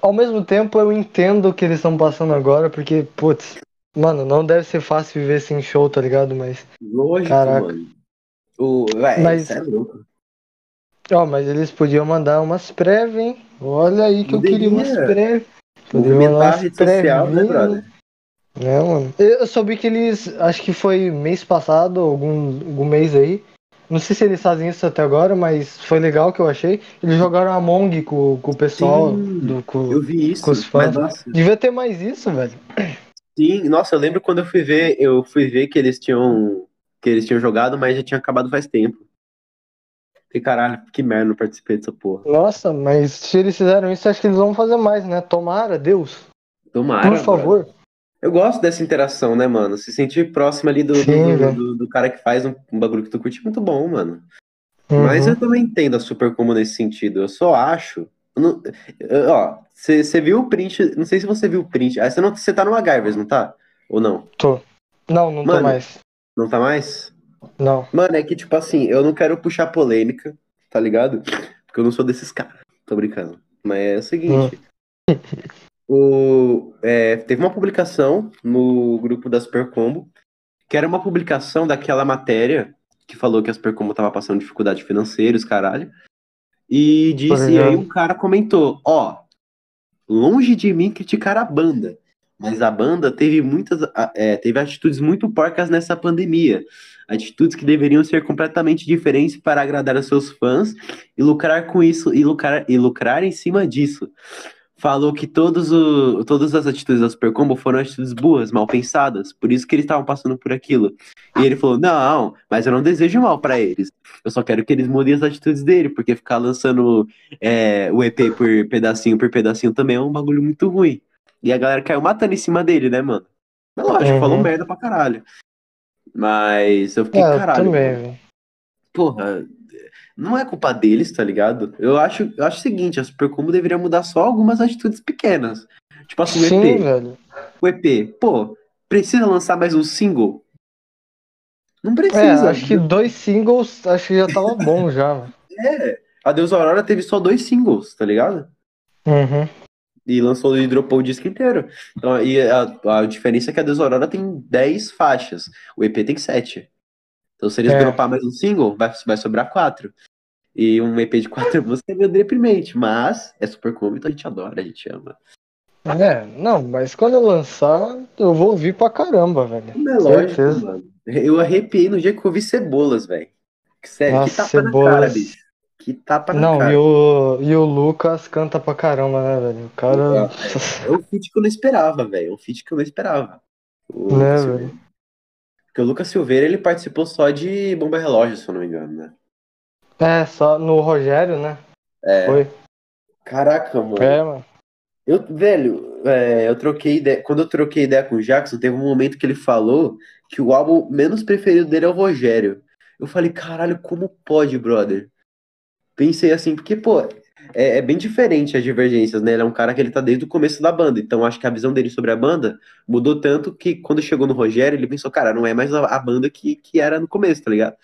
ao mesmo tempo eu entendo o que eles estão passando agora, porque, putz, mano, não deve ser fácil viver sem show, tá ligado? Mas. Lógico, caraca. mano. O, ué, mas, é louco. Ó, mas eles podiam mandar umas prévias, hein? Olha aí que Poderia. eu queria umas prévias. Podiam mandar rede social, né, brother? É, mano. Eu soube que eles, acho que foi mês passado, algum, algum mês aí. Não sei se eles fazem isso até agora, mas foi legal que eu achei. Eles jogaram Among com, com o pessoal Sim, do com, eu vi isso, com os fãs. Devia ter mais isso, velho. Sim, nossa, eu lembro quando eu fui ver, eu fui ver que eles tinham que eles tinham jogado, mas já tinha acabado faz tempo. E caralho, que merda, não participei dessa porra. Nossa, mas se eles fizeram isso, acho que eles vão fazer mais, né? Tomara, Deus. Tomara. Por favor. Mano. Eu gosto dessa interação, né, mano? Se sentir próximo ali do, Sim, do, do, do, cara que faz um, um, bagulho que tu curte é muito bom, mano. Uhum. Mas eu também entendo a Super Como nesse sentido. Eu só acho. Não, eu, ó, você viu o print. Não sei se você viu o print. Ah, você não, tá no MacGyvers, não tá? Ou não? Tô. Não, não mano, tô mais. Não tá mais? Não. Mano, é que, tipo assim, eu não quero puxar polêmica, tá ligado? Porque eu não sou desses caras. Tô brincando. Mas é o seguinte. Hum. o, é, teve uma publicação no grupo da Supercombo, que era uma publicação daquela matéria que falou que a Supercombo tava passando dificuldade financeira, os caralho. E disse, e aí um cara comentou, ó, longe de mim criticar a banda, mas a banda teve muitas, é, teve atitudes muito porcas nessa pandemia atitudes que deveriam ser completamente diferentes para agradar aos seus fãs e lucrar com isso e lucrar, e lucrar em cima disso. Falou que todos o, todas as atitudes da Super Combo foram atitudes boas, mal pensadas, por isso que eles estavam passando por aquilo. E ele falou: Não, mas eu não desejo mal para eles. Eu só quero que eles mudem as atitudes dele, porque ficar lançando é, o EP por pedacinho por pedacinho também é um bagulho muito ruim. E a galera caiu matando em cima dele, né, mano? Mas lógico, uhum. falou merda pra caralho. Mas eu fiquei, é, caralho. também, porra, não é culpa deles, tá ligado? Eu acho, eu acho o seguinte, a Supercombo deveria mudar só algumas atitudes pequenas. Tipo assim, o Sim, EP. Velho. O EP, pô, precisa lançar mais um single? Não precisa. É, acho que dois singles, acho que já tava bom já. É, a Deus Aurora teve só dois singles, tá ligado? Uhum e lançou e dropou o disco inteiro. Então, e a, a diferença é que a Desorora tem 10 faixas, o EP tem 7. Então, se eles é. dropar mais um single, vai, vai sobrar 4. E um EP de quatro músicas é meio deprimente, mas é super comum, então a gente adora, a gente ama. É, não, mas quando eu lançar, eu vou ouvir pra caramba, velho. Não é lógico, mano. Eu arrepiei no dia que eu vi Cebolas, velho. Sério, Nossa, que tapa Cebolas. na cara, bicho. Que tapa na Não, cara. e o, e o Lucas canta pra caramba, né, velho? O cara. É um feat que eu não esperava, velho. É um feat que eu não esperava. O Né, Silveira. Porque o Lucas Silveira, ele participou só de Bomba Relógio, se eu não me engano, né? É, só no Rogério, né? É. Foi. Caraca, mano. É, mano. Eu, velho, é, eu troquei ideia. Quando eu troquei ideia com o Jackson, teve um momento que ele falou que o álbum menos preferido dele é o Rogério. Eu falei, caralho, como pode, brother? Pensei assim, porque, pô, é, é bem diferente as divergências, né? Ele é um cara que ele tá desde o começo da banda. Então, acho que a visão dele sobre a banda mudou tanto que quando chegou no Rogério, ele pensou, cara, não é mais a, a banda que, que era no começo, tá ligado?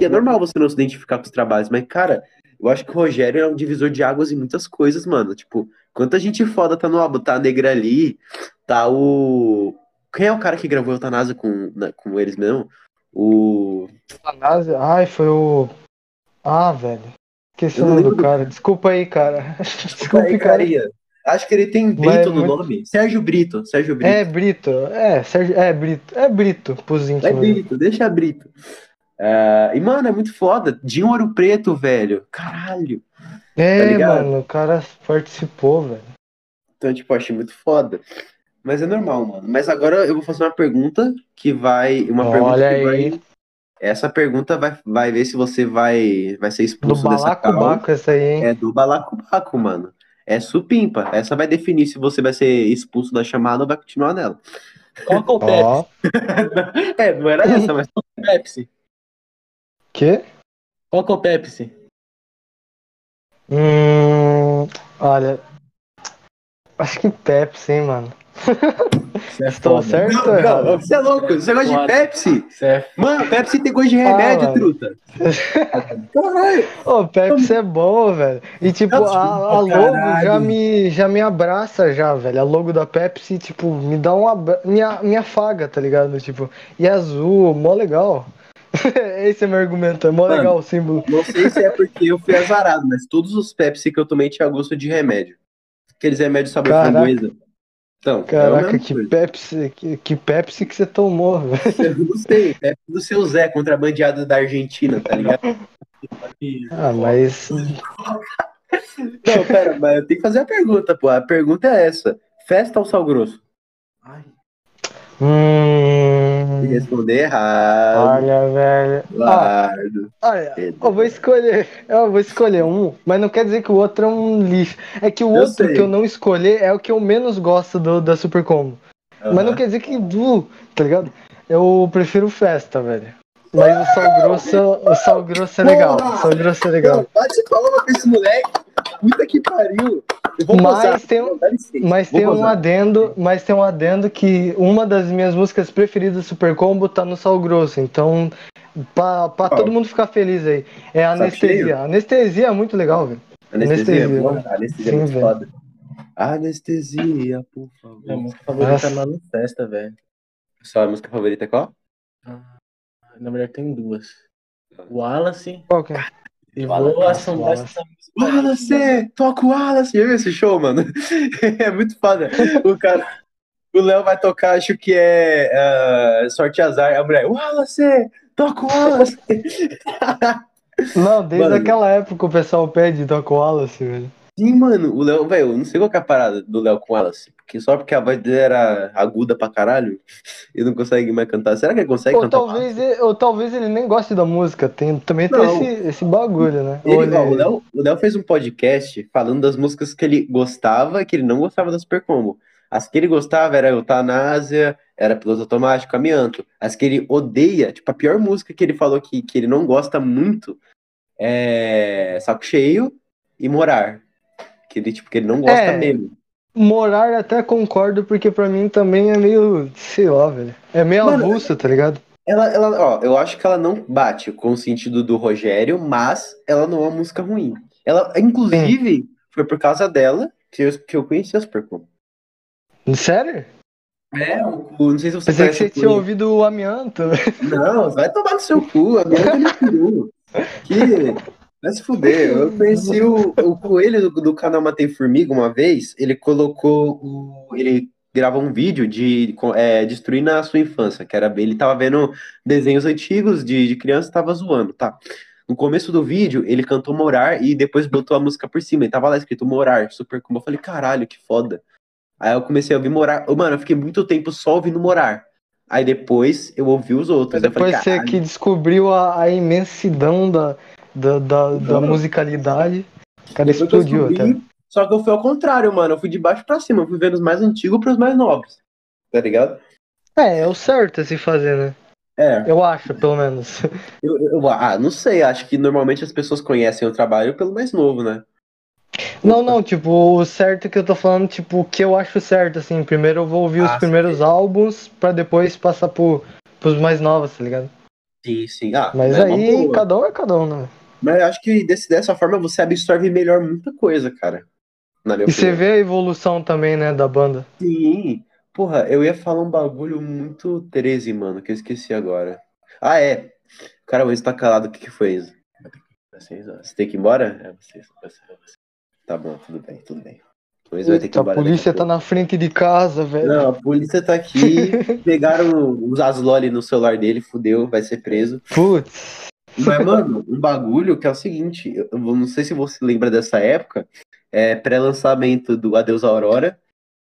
E é normal você não se identificar com os trabalhos, mas, cara, eu acho que o Rogério é um divisor de águas em muitas coisas, mano. Tipo, quanta gente foda tá no álbum, tá a Negra ali, tá o. Quem é o cara que gravou Eutanásia com, na- com eles mesmo? O. Eutanásia? Ai, foi o. Ah, velho. Esqueci Eu o não nome do cara. Desculpa aí, cara. Desculpa, Aí, cara. carinha. Acho que ele tem Brito é no muito- nome. Sérgio Brito. Sérgio Brito. É Brito. É, Sérgio. É Brito. É Brito, pros É. Brito, deixa Brito. Ah, e, mano, é muito foda. Dinho Ouro Preto, velho. Caralho. É, Tá mano, o cara participou, velho. Então, tipo, achei muito foda. Mas é normal, mano. Mas agora eu vou fazer uma pergunta que vai. Uma pergunta Olha que aí. vai. Essa pergunta vai, vai ver se você vai, vai ser Do expulso dessa cal. balacobaco essa aí, hein? É do balacobaco, mano. É supimpa. Essa vai definir se você vai ser expulso da chamada ou vai continuar nela. Qual que é o Pepsi? É, não era essa, mas. Pepsi? Que? Qual que é o Pepsi? Hum. Olha. Acho que Pepsi, hein, mano. Você é Estou foda. certo? Não, errado? não, você é louco. Você gosta de. Pepsi? É Mano, Pepsi tem gosto de remédio, Ah, truta. Caralho. Ô, Pepsi é bom, velho. E tipo, a, a logo Caralho. já me, já me abraça já, velho. A logo da Pepsi, tipo, me dá um abra... me, a- me afaga, tá ligado? Tipo, e azul, mó legal. Esse é meu argumento, é mó Mano. legal o símbolo. Não sei se é porque eu fui azarado, mas todos os Pepsi que eu tomei tinha gosto de remédio. Aqueles remédios sabor Caraca. framboesa. Então, é Caraca, mesma que coisa. Pepsi, que, que Pepsi que você tomou, velho. Eu não sei, Pepsi do seu Zé, contrabandeado da Argentina, tá ligado? Ah, mas. Não, pera, mas eu tenho que fazer a pergunta, pô. A pergunta é essa: festa ou sal grosso? Ai, Hum. responder errado. Olha, velho. Ah, Lardo. olha, eu vou escolher. Eu vou escolher um, mas não quer dizer que o outro é um lixo. É que o Eu outro sei. que eu não escolher é o que eu menos gosto do, da Super Combo. Mas não quer dizer que do, tá ligado? Eu prefiro festa, velho. Mas o sal grosso, o sal grosso é legal. O sal grosso é legal. Bate palma pra esse moleque. Puta que pariu. Mas tem um- Mas tem um adendo, mas tem um adendo que uma das minhas músicas preferidas do Super Combo tá no Sal Grosso. Então, pra, pra todo mundo ficar feliz aí. É a anestesia. cheio? Anestesia é muito legal, velho. Anestesia, Anestesia. boa. Anestesia Sim, é muito foda. Anestesia, por favor. Minha música favorita Nossa. é Mano Festa, velho. Sua música favorita é qual? Na verdade tem duas. Wallace Qual que é? E Wallace, vou assombrar Wallace. essa música. Wallace! Toca o Wallace! Já viu esse show, mano? é muito foda. O cara. O Léo vai tocar, acho que é ah, Sorte e Azar. A mulher, Wallace! Toca o Wallace! Não, desde Mano. aquela época o pessoal pede Doc Wallace, velho. Sim, mano, o Léo, velho, eu não sei qual que é a parada do Léo com o Wallace. Porque só porque a voz dele era aguda pra caralho, ele não consegue mais cantar. Será que ele consegue Ou cantar? talvez, ele, ou talvez ele nem goste da música. Tem, também tem Não. esse, esse bagulho, né? Ele, ele- ó, o, Léo, o Léo fez um podcast falando das músicas que ele gostava e que ele não gostava da Super Combo. As que ele gostava era Eutanásia, era Piloto Automático, Amianto. As que ele odeia, tipo, a pior música que ele falou que, que ele não gosta muito é Saco Cheio e Morar. Que ele, tipo, que ele não gosta É. mesmo. Morar até concordo, porque pra mim também é meio, sei lá, velho. É meio Mano, avulso, tá ligado? Ela, ela, ó, eu acho que ela não bate com o sentido do Rogério, mas ela não é uma música ruim. Ela, inclusive, foi por causa dela que eu, que eu conheci a Super Combo. Sério? É, o, não sei se você Pensei que você tinha ouvido o amianto. Não, vai tomar no seu cu, a minha é meu cu. Que Mas fuder, eu conheci o, o coelho do, do canal Matei Formiga uma vez, ele colocou o. Ele gravou um vídeo de é, destruindo a sua infância, que era ele tava vendo desenhos antigos de, de criança e tava zoando, tá? No começo do vídeo, ele cantou Morar e depois botou a música por cima. E tava lá escrito Morar, super como. Eu falei, caralho, que foda. Aí eu comecei a ouvir Morar. Mano, eu fiquei muito tempo só ouvindo Morar. Aí depois eu ouvi os outros. Depois falei, você que descobriu a, a imensidão da, da, da, da musicalidade. O cara depois explodiu até. Só que eu fui ao contrário, mano. Eu fui de baixo pra cima. Eu fui vendo os mais antigos pros mais novos. Tá ligado? É, é o certo a se fazer, né? É. Eu acho, pelo menos. Eu, eu, ah, não sei. Acho que normalmente as pessoas conhecem o trabalho pelo mais novo, né? Não, não, tipo, o certo que eu tô falando, tipo, o que eu acho certo, assim. Primeiro eu vou ouvir ah, os primeiros sim. álbuns pra depois passar pro, pros mais novos, tá ligado? Sim, sim. Ah, Mas aí, cada um é cada um, né? Mas acho que desse, dessa forma você absorve melhor muita coisa, cara. e opinião. você vê a evolução também, né, da banda. Sim. Porra, eu ia falar um bagulho muito 13, mano, que eu esqueci agora. Ah, é. Cara, o tá calado, o que que foi isso? Você tem que ir embora? É você, você, você. Tá bom, tudo bem, tudo bem. Pois vai ter que ir embora. A polícia tá na frente de casa, velho. Não, a polícia tá aqui. pegaram os Asloli no celular dele, fudeu, vai ser preso. Putz. Mas, mano, um bagulho que é o seguinte, eu não sei se você lembra dessa época, é pré-lançamento do Adeus Aurora,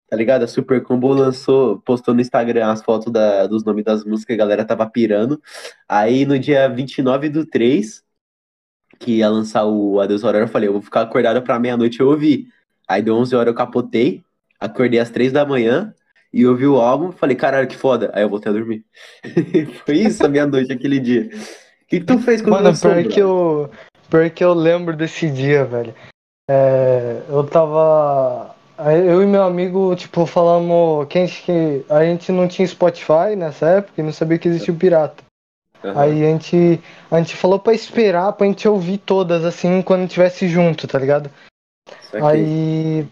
tá ligado? A Super Combo lançou, postou no Instagram as fotos da, dos nomes das músicas, a galera tava pirando. Aí no dia 29 do 3, que ia lançar o Adeus Aurora, eu falei, eu vou ficar acordado pra meia-noite eu ouvi. Aí deu 11 horas eu capotei, acordei às 3 da manhã e ouvi o álbum, falei, caralho, que foda. Aí eu voltei a dormir. Foi isso a meia-noite aquele dia. O que, que, tu fez quando Mano, pior que, eu, pior que eu lembro desse dia, velho. É, eu tava. Eu e meu amigo, tipo, falamos que a, gente, que a gente não tinha Spotify nessa época e não sabia que existia o pirata. Uhum. Aí a gente, a gente falou pra esperar pra gente ouvir todas, assim, quando tivesse junto, tá ligado? Aí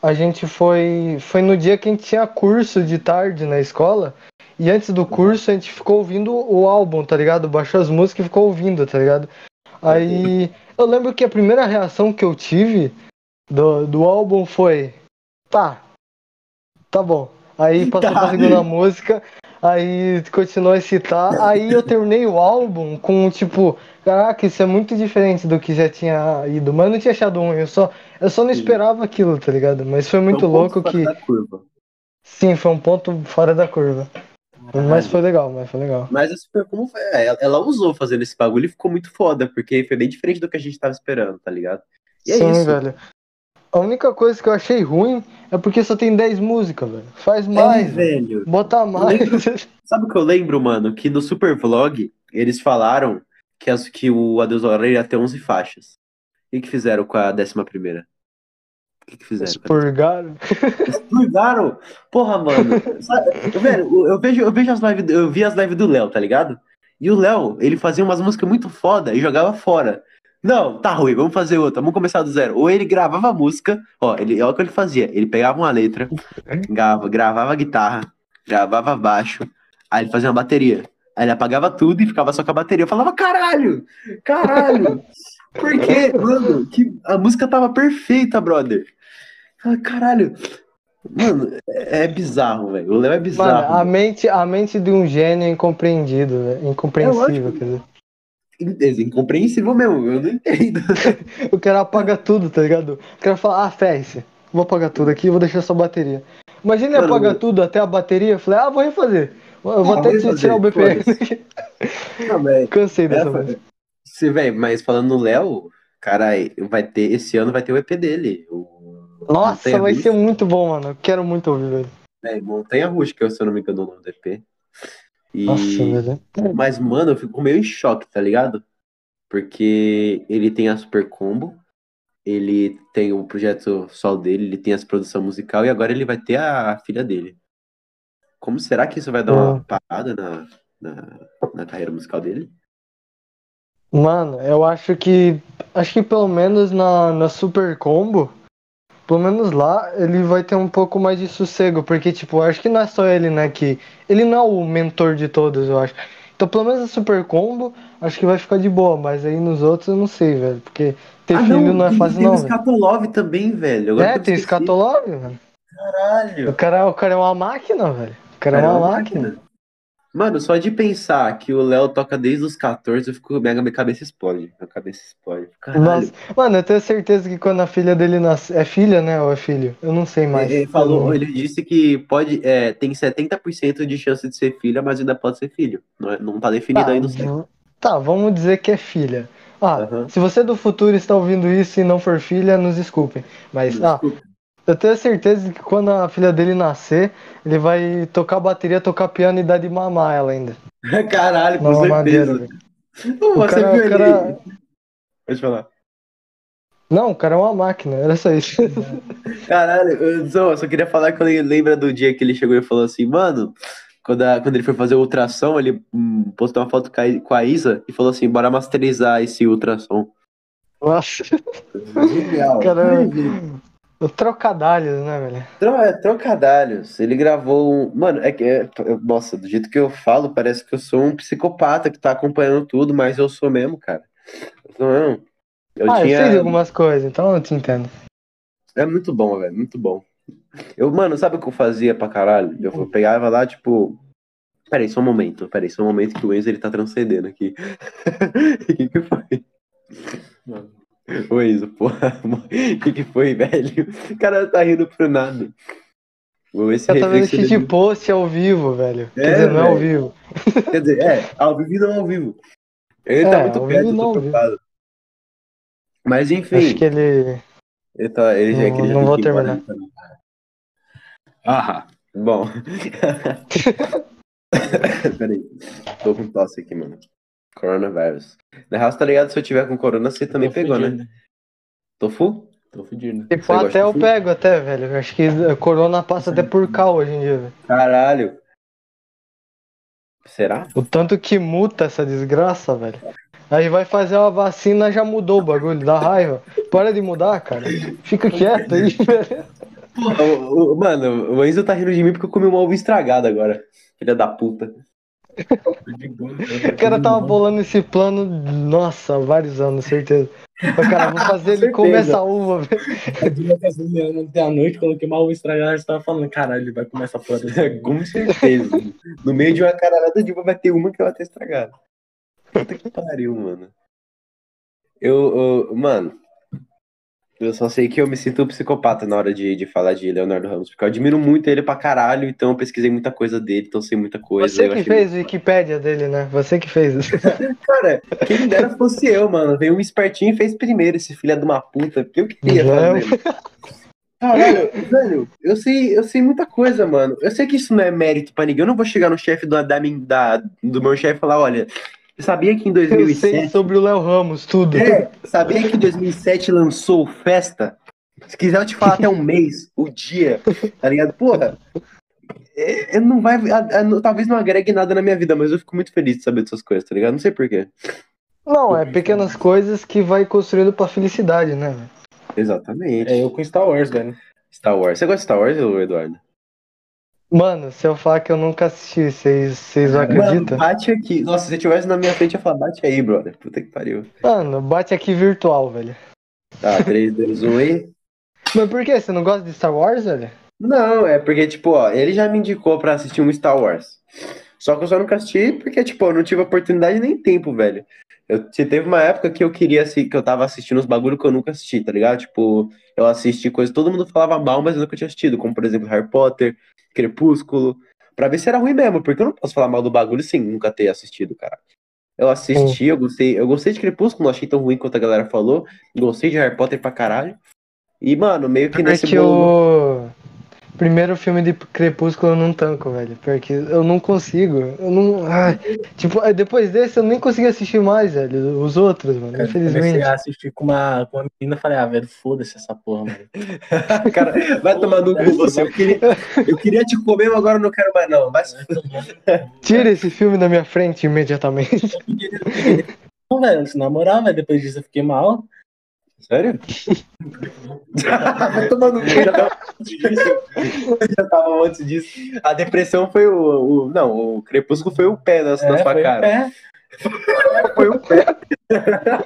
a gente foi. Foi no dia que a gente tinha curso de tarde na escola. E antes do curso a gente ficou ouvindo o álbum, tá ligado? Baixou as músicas e ficou ouvindo, tá ligado? Aí eu lembro que a primeira reação que eu tive do, do álbum foi. Tá. Tá bom. Aí passou tá. pra segunda música, aí continuou a citar, aí eu terminei o álbum com tipo, caraca, isso é muito diferente do que já tinha ido, mas eu não tinha achado um, eu só, eu só não esperava aquilo, tá ligado? Mas foi muito foi um louco que. Sim, foi um ponto fora da curva. Mas foi legal, mas foi legal. Mas a Super como foi, é, ela usou fazendo esse bagulho e ficou muito foda, porque foi bem diferente do que a gente tava esperando, tá ligado? E é Sim, isso. velho. A única coisa que eu achei ruim é porque só tem 10 músicas, velho. Faz é, mais, é, velho. Bota mais. Lembro, sabe o que eu lembro, mano? Que no Super Vlog eles falaram que, as, que o Adeus Aurora ia ter 11 faixas. O que, que fizeram com a décima primeira? O que, que fizeram? Expurgaram. Expurgaram? Porra, mano. Sabe, velho, eu vejo, eu vejo as lives, eu vi as lives do Léo, tá ligado? E o Léo, ele fazia umas músicas muito foda e jogava fora. Não, tá ruim, vamos fazer outra, vamos começar do zero. Ou ele gravava a música, ó, ele, olha o que ele fazia. Ele pegava uma letra, gravava, gravava guitarra, gravava baixo, aí ele fazia uma bateria. Aí ele apagava tudo e ficava só com a bateria. Eu falava, caralho! Caralho! Por quê, mano? Que a música tava perfeita, brother. Caralho. Mano, é, é bizarro, velho. O Léo é bizarro. Mano, a mente, a mente de um gênio é incompreendido, véio. incompreensível, é, quer dizer. É incompreensível mesmo, eu não entendo. o cara apaga tudo, tá ligado? O cara fala, ah, Fércio, vou apagar tudo aqui vou deixar só a bateria. Imagina ele apagar tudo até a bateria, eu falei, ah, vou refazer. Eu vou ah, até tirar o BPM. Não, Cansei dessa é, vez. Se, velho, mas falando no Léo, cara, vai ter, esse ano vai ter o EP dele. O Nossa, vai Rush. ser muito bom, mano. Eu quero muito ouvir, velho. É, Montanha Rush, que eu, se eu não me engano, o nome do EP. E... Nossa, velho. Mas, mano, eu fico meio em choque, tá ligado? Porque ele tem a Super Combo, ele tem o projeto solo dele, ele tem essa produção musical e agora ele vai ter a filha dele. Como será que isso vai dar uma é. parada na, na, na carreira musical dele? Mano, eu acho que. Acho que pelo menos na, na Super Combo, pelo menos lá, ele vai ter um pouco mais de sossego, porque, tipo, acho que não é só ele, né? Que. Ele não é o mentor de todos, eu acho. Então, pelo menos a Super Combo, acho que vai ficar de boa, mas aí nos outros eu não sei, velho. Porque ter Ah, filho não, é tem- fácil, tem não. o velho. Skatolov também, velho. Agora É, tem. Scatolog, mano. Caralho. O cara, o cara é uma máquina, velho. O cara é Cara, uma máquina. Mano, só de pensar que o Léo toca desde os 14, eu fico. Minha, minha cabeça explode. Minha cabeça explode. Caralho. Nossa, mano, eu tenho certeza que quando a filha dele nasce. É filha, né? Ou é filho? Eu não sei mais. Ele falou, ele disse que pode, é, tem 70% de chance de ser filha, mas ainda pode ser filho. Não, é- não tá definido Tá, ainda o sexo. tá, vamos dizer que é filha. Ah, Aham. se você do futuro está ouvindo isso e não for filha, nos desculpem. Mas, ah. Eu tenho certeza que quando a filha dele nascer, ele vai tocar bateria, tocar piano e dar de mamar ela ainda. Caralho, com Na certeza. mamadeira, velho. Pô, O você cara- viu cara-? Pode falar. Não, o cara é uma máquina, era só isso. Caralho, eu só, só queria falar que eu lembro do dia que ele chegou e falou assim, mano, quando, a- quando ele foi fazer o ultrassom, ele hum, postou uma foto com a, Isa e falou assim, bora masterizar esse ultrassom. Nossa, Genial. Cara, o trocadalhos, né, velho? Tro- é, trocadalhos. Ele gravou um. Mano, é que. É, nossa, do jeito que eu falo, parece que eu sou um psicopata que tá acompanhando tudo, mas eu sou mesmo, cara. Mesmo. Eu ah, tinha. eu sei de algumas coisas, então eu te entendo. É muito bom, velho, muito bom. Eu, mano, sabe o que eu fazia pra caralho? Eu pegava lá, tipo. Peraí, só um momento, peraí, só um momento que o Enzo ele tá transcendendo aqui. O que que foi? Ô Enzo, porra, o que que foi, velho? O cara tá rindo pro nada. Vou ver se Eu tô vendo shit dele- post ao vivo, velho. É, Quer dizer, não é ao vivo. Quer dizer, é, ao vivo e não ao vivo. Ele É, tá muito e eu tô preocupado. Mas enfim, Acho que ele. ele tá, ele já, Não- que ele já não vou embora, terminar. então. Ah, bom. Peraí, tô com tosse aqui, mano. Coronavirus. Na real, tá ligado? Se eu tiver com corona, você também Tô pegou, né? fudido. Tofu? Tô fudido. Tipo, Você gosta até eu pego, até, velho. Eu Acho que a corona passa até por cal hoje em dia, velho. Caralho. Será? O tanto que muta essa desgraça, velho. Aí vai fazer uma vacina, já mudou o bagulho, dá raiva. Para de mudar, cara. Fica quieto aí, velho. O- o- mano, o Enzo tá rindo de mim porque eu comi um ovo estragado agora. Filha da puta. O cara tava bolando esse plano, nossa, há vários anos, certeza. O cara, vou fazer ele comer essa uva, velho. Eu ontem à noite, coloquei uma uva estragada, você tava falando, caralho, ele vai comer essa porra Com certeza. No meio de uma caralhada de uva vai ter uma que vai ter estragado. Puta que pariu, mano. Eu, eu- mano, eu só sei que eu me sinto um psicopata na hora de, de falar de Leonardo Ramos, porque eu admiro muito ele pra caralho, então eu pesquisei muita coisa dele, então sei muita coisa. Você que fez o Wikipédia dele, né? Você que fez. Cara, quem dera fosse eu, mano. Veio um espertinho e fez primeiro esse filho de uma puta, porque eu queria fazer. Caralho, velho, eu sei, eu sei muita coisa, mano. Eu sei que isso não é mérito pra ninguém. Eu não vou chegar no chefe do, da, min- da- do meu chefe e falar, olha, sabia que em Eu sei 2007... sobre o Léo Ramos, tudo. É, sabia que em 2007 lançou Festa? Se quiser eu te falar até um mês, o dia, tá ligado? Porra, é, é, não vai, talvez não agregue nada na minha vida, mas eu fico muito feliz de saber dessas coisas, tá ligado? Não sei porquê. Não, é pequenas coisas que vai construindo pra felicidade, né? Exatamente. É eu com Star Wars, velho. Star Wars. Você gosta de Star Wars, ô, Eduardo? Mano, se eu falar que eu nunca assisti, vocês vocês Mano, acreditam? bate aqui. Nossa, se você tivesse na minha frente, eu ia falar, bate aí, brother. Puta que pariu. Mano, bate aqui virtual, velho. Tá, 3, 2, 1 e. Mas por que? Você não gosta de Star Wars, velho? Não, é porque, tipo, ó, ele já me indicou pra assistir um Star Wars. Só que eu só nunca assisti porque, tipo, eu não tive oportunidade nem tempo, velho. Eu, te- teve uma época que eu queria, assi- que eu tava assistindo os bagulho que eu nunca assisti, tá ligado? Tipo, eu assisti coisas todo mundo falava mal, mas eu nunca tinha assistido, como, por exemplo, Harry Potter, Crepúsculo, pra ver se era ruim mesmo, porque eu não posso falar mal do bagulho sem nunca ter assistido, cara. Eu assisti, eu gostei, eu gostei de Crepúsculo, não achei tão ruim quanto a galera falou, gostei de Harry Potter pra caralho. E, mano, meio que nesse Porque bolo... primeiro filme de Crepúsculo eu não tanco, velho. Porque eu não consigo. Eu não. Ai, tipo, depois desse eu nem consegui assistir mais, velho. Os outros, mano. Eu comecei Infelizmente. a assistir com uma, com uma menina e falei, ah, velho, foda-se essa porra, mano. Cara, vai tomar no cu você. Eu queria, eu queria te comer, mas agora eu não quero mais, não. Vai se Tira esse filme da minha frente imediatamente. Não, velho, se namorar, velho, depois disso eu fiquei mal. Sério? Vai tomando já tava antes disso. já tava antes disso. A depressão foi o. o- não, o crepúsculo foi o pé na, na sua É, foi o cara. pé. Foi o pé.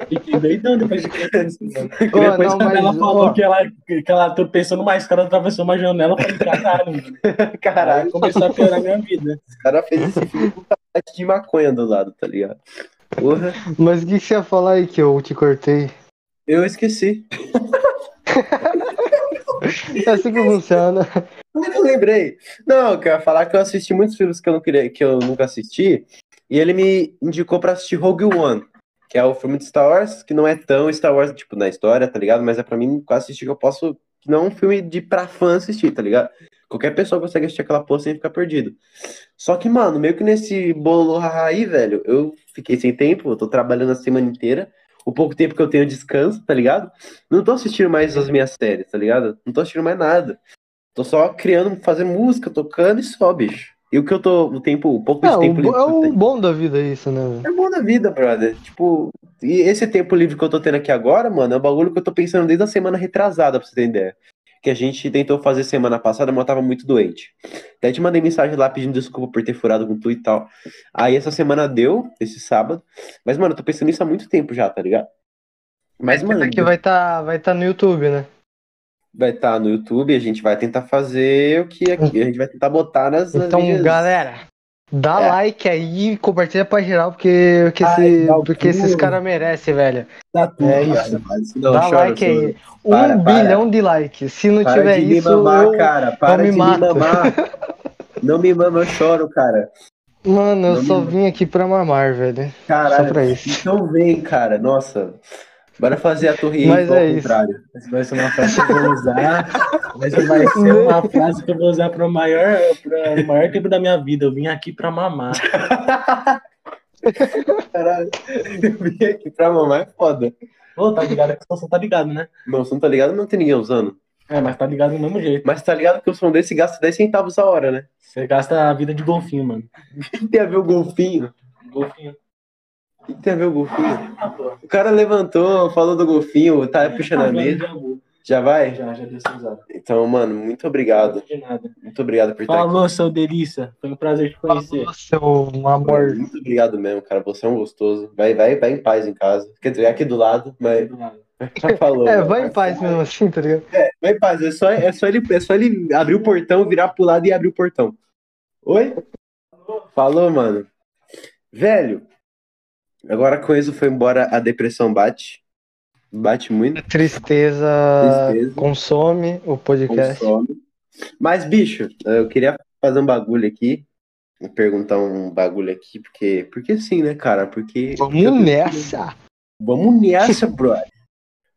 Fiquei doidão depois de Crepúsculo. Ô, Depois não, quando ela mas, falou que ela, que ela tropeçou numa escada, atravessou uma janela, eu falei, caralho, Caralho, começou a piorar a minha vida. o cara fez esse filme com de maconha do lado, tá ligado? Porra, Mas o que, que você ia falar aí que eu te cortei? Eu esqueci. É assim que funciona. Eu não lembrei. Não, eu quero falar que eu assisti muitos filmes que eu, não queria, que eu nunca assisti. E ele me indicou pra assistir Rogue One, que é o filme de Star Wars, que não é tão Star Wars, tipo, na história, tá ligado? Mas é pra mim assistir que eu posso. Que não é um filme de pra fã assistir, tá ligado? Qualquer pessoa consegue assistir aquela porra sem ficar perdido. Só que, mano, meio que nesse bolo aí, velho, eu fiquei sem tempo, eu tô trabalhando a semana inteira. O pouco tempo que eu tenho descanso, tá ligado? Não tô assistindo mais as minhas séries, tá ligado? Não tô assistindo mais nada. Tô só criando, fazendo música, tocando e só, bicho. E o que eu tô, o tempo, o pouco É, tempo livre é o bom da vida isso, né? É bom da vida, brother. Tipo, e esse tempo livre que eu tô tendo aqui agora, mano, é um bagulho que eu tô pensando desde a semana retrasada, pra você ter ideia. Que a gente tentou fazer semana passada, mas eu tava muito doente. Até te mandei mensagem lá pedindo desculpa por ter furado com tu e tal. Aí essa semana deu, esse sábado. Mas, mano, eu tô pensando nisso há muito tempo já, tá ligado? Mas, mano, Isso aqui vai estar vai tá no YouTube, né? vai estar no YouTube, a gente vai tentar fazer o que aqui, a gente vai tentar botar nas, nas Então, mídias. galera, dá É. like aí e compartilha pra geral, porque, porque, Ai, esse- dá o porque esses caras merecem, velho. Tá tudo, É cara. isso. Mas não, dá choro, like aí. Um Para, para. bilhão de likes. Se não Para tiver de me isso, mamar, eu... cara. Para me de mato. me mamar. Não me mama, eu choro, cara. Mano, eu Não só me- vim aqui pra mamar, velho. Só Caralho. pra isso. Então vem, cara. Nossa. Bora fazer a torre Mas Eiffel é ao isso. contrário. Essa vai ser uma frase que eu vou usar. Essa vai ser uma frase que eu vou usar para o maior, pra o maior tempo da minha vida. Eu vim aqui pra mamar. Caralho. Eu vim aqui pra mamar, é foda. Ô, tá ligado que o som tá ligado, né? Não, você não tá ligado? Não tem ninguém usando. É, mas tá ligado do mesmo jeito. Mas tá ligado que o som desse gasta 10 centavos a hora, né? Você gasta a vida de golfinho, mano. O que tem a ver o golfinho? Golfinho. O que tem a ver o golfinho? O cara levantou, falou do golfinho, tá puxando a mesa. já vai? Já, já deu usado. Então, mano, muito obrigado. De nada. Muito obrigado por estar aqui. Falou, seu delícia. Foi um prazer te conhecer. Falou, seu amor. Muito obrigado mesmo, cara. Você é um gostoso. Vai, vai, vai em paz em casa. Quer dizer, é aqui do lado, mas já falou. É, mano. vai em paz mesmo assim, tá ligado? Vai em paz. É só, é, só ele, é só ele abrir o portão, virar pro lado e abrir o portão. Oi? Falou, mano. Velho, agora com isso foi embora, a depressão bate. Bate muito. Tristeza, Tristeza. consome o podcast. consome. Mas, bicho, eu queria fazer um bagulho aqui. Perguntar um bagulho aqui, porque. Porque sim, né, cara? Porque. Vamos nessa! Vamos nessa, brother.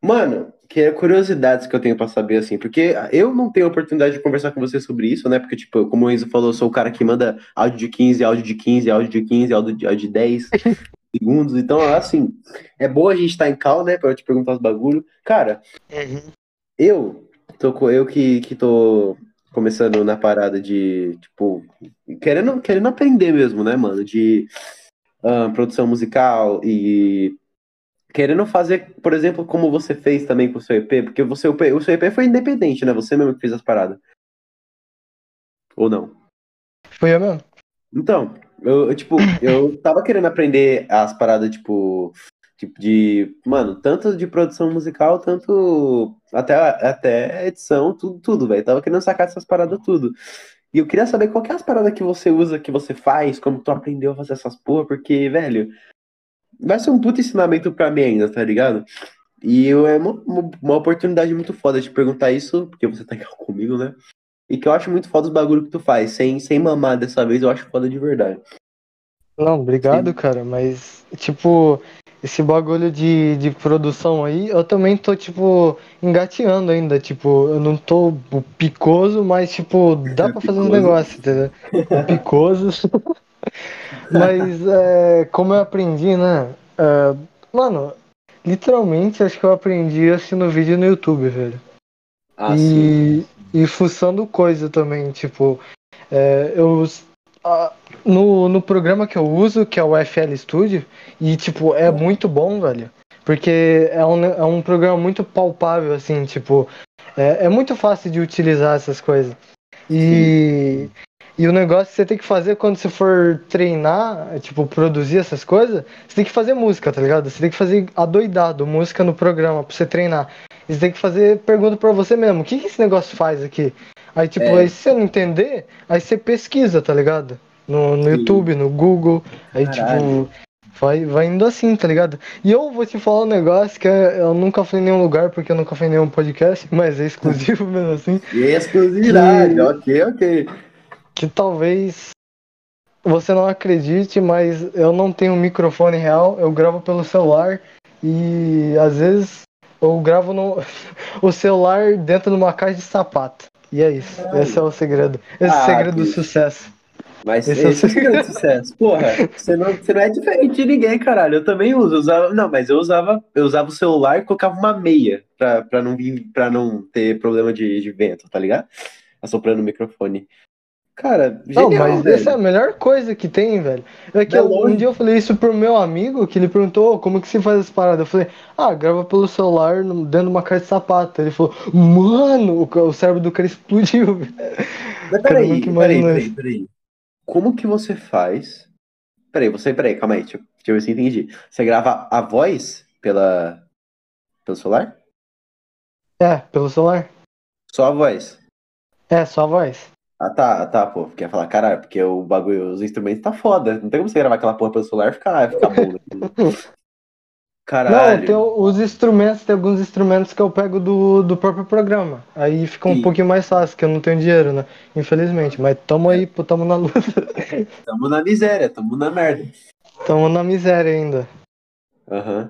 Mano, que é curiosidades que eu tenho pra saber, assim, porque eu não tenho oportunidade de conversar com você sobre isso, né? Porque, tipo, como o Enzo falou, eu sou o cara que manda áudio de 15, áudio de 15, áudio de 15, áudio de, áudio de 10 segundos. Então, assim, é bom a gente estar em cal, né? Pra eu te perguntar os bagulho. Cara, eu tô eu que, que tô começando na parada de, tipo, querendo, querendo aprender mesmo, né, mano? De ah, produção musical e querendo fazer, por exemplo, como você fez também com o seu EP, porque você, o o seu EP foi independente, né? Você mesmo que fez as paradas. Ou não? Foi eu mesmo? Então, eu, eu, tipo, eu tava querendo aprender as paradas, tipo, tipo de, mano, tanto de produção musical, tanto até, até edição, tudo, tudo, velho. Tava querendo sacar essas paradas tudo. E eu queria saber qual que é as paradas que você usa, que você faz, como tu aprendeu a fazer essas porra, porque, velho, vai ser um puto ensinamento pra mim ainda, tá ligado? E eu, é uma, uma oportunidade muito foda de perguntar isso, porque você tá aqui comigo, né? E que eu acho muito foda os bagulho que tu faz, sem, sem mamar dessa vez, eu acho foda de verdade. Não, obrigado, cara, mas, tipo, esse bagulho de, de produção aí, eu também tô, tipo, engateando ainda, tipo, eu não tô picoso, mas, tipo, dá pra fazer Picoso. negócios, entendeu? Picoso. mas, é, como eu aprendi, né, é, mano, literalmente, acho que eu aprendi assistindo vídeo no YouTube, velho. Ah, sim. E, fuçando coisa também, tipo, é, eu ah, no, no programa que eu uso, que é o FL Studio, e tipo, é muito bom, velho. Porque é um, é um programa muito palpável, assim, tipo, é, é muito fácil de utilizar essas coisas. E, e o negócio que você tem que fazer quando você for treinar, tipo, produzir essas coisas, você tem que fazer música, tá ligado? Você tem que fazer adoidado, música no programa pra você treinar. E você tem que fazer pergunta pra você mesmo, o que, que esse negócio faz aqui? Aí, tipo, É. aí se você não entender, aí você pesquisa, tá ligado? No, no. YouTube, no Google. Aí, Caralho. tipo, vai, vai indo assim, tá ligado? E eu vou te falar um negócio que é- eu nunca fui em nenhum lugar, porque eu nunca fui em nenhum podcast, mas é exclusivo mesmo assim. Exclusividade, Que- ok, ok. Que talvez você não acredite, mas eu não tenho um microfone real, eu gravo pelo celular e às vezes eu gravo no o celular dentro de uma caixa de sapato. E é isso. Caralho. Esse é o segredo. Esse é o Ah, segredo do que- sucesso. Mas Esse esse, é o é o grande sucesso. Porra, você não, você não é diferente de ninguém, caralho. Eu também uso. eu usava, não, mas eu usava, eu usava o celular e colocava uma meia pra, pra, não, vir, pra não ter problema de, de vento, tá ligado? Assoprando o microfone. Cara, Não, genial, mas velho. essa é a melhor coisa que tem, velho. É que É eu- um dia eu falei isso pro meu amigo, que ele perguntou "Ô, como que se faz essa parada. Eu falei, ah, grava pelo celular dentro de uma caixa de sapato. Ele falou, mano, o, cérebro do cara explodiu. velho. Mas peraí, peraí, peraí, peraí. Como que você faz? Peraí, você, peraí, calma aí, deixa, eu- deixa eu ver se eu entendi. Você grava a voz pela, pelo celular? É, pelo celular? Só a voz. É, só a voz. Ah, tá, tá, pô. Porque ia falar, caralho, porque o bagulho, os instrumentos tá foda. Não tem como você gravar aquela porra pelo celular e ficar, ficar bom. Caralho. Não, tem os instrumentos, tem alguns instrumentos que eu pego do, do próprio programa. Aí fica um Sim. pouquinho mais fácil, que eu não tenho dinheiro, né? Infelizmente. Mas tamo aí, pô, tamo na luta. Tamo na miséria, tamo na merda. tamo na miséria ainda. Aham.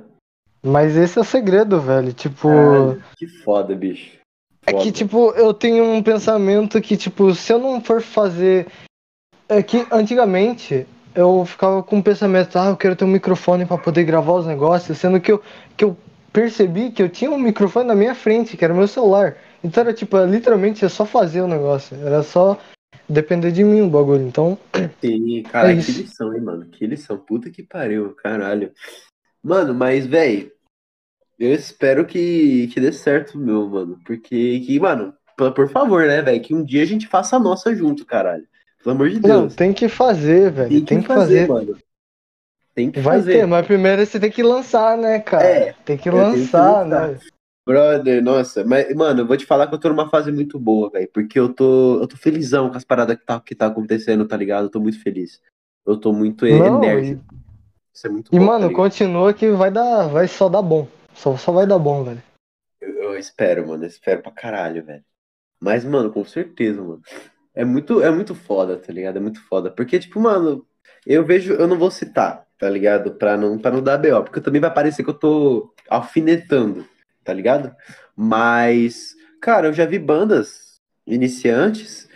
Mas esse é o segredo, velho. Tipo. Caralho, que foda, bicho. É que, tipo, eu tenho um pensamento que, tipo, se eu não for fazer. É que antigamente eu ficava com o pensamento, ah, eu quero ter um microfone pra poder gravar os negócios, sendo que eu, que eu percebi que eu tinha um microfone na minha frente, que era meu celular. Então era tipo, literalmente é só fazer o negócio. Era só depender de mim o bagulho. Então, Sim, cara, É que lição, hein, mano? Que lição. Puta que pariu, caralho. Mano, mas, véi, eu espero que, que dê certo, meu, mano. Porque, que, mano, por, favor, né, velho, que um dia a gente faça a nossa junto, caralho. Pelo amor de não, Deus. tem que fazer, velho. Tem, que fazer. mano. Tem que Vai fazer. ter, mas primeiro você tem que lançar, né, cara? É, tem que que lançar, lançar. né? Brother, nossa, mas, mano, eu vou te falar que eu tô numa fase muito boa, velho, porque eu tô, eu tô felizão com as paradas que tá, que tá acontecendo, tá ligado? Eu tô muito feliz. Eu tô muito Não, enérgico. Isso é muito E, bom, tá mano, ligado? continua que vai dar. Vai só dar bom. Só, só vai dar bom, velho. Eu, eu espero, mano, eu espero pra caralho, velho. Mas, mano, com certeza, mano. É muito, é muito foda, tá ligado? É muito foda. Porque, tipo, mano, eu vejo, eu não vou citar, tá ligado? Pra não, pra não dar BO, porque também vai parecer que eu tô alfinetando, tá ligado? Mas, cara, eu já vi bandas iniciantes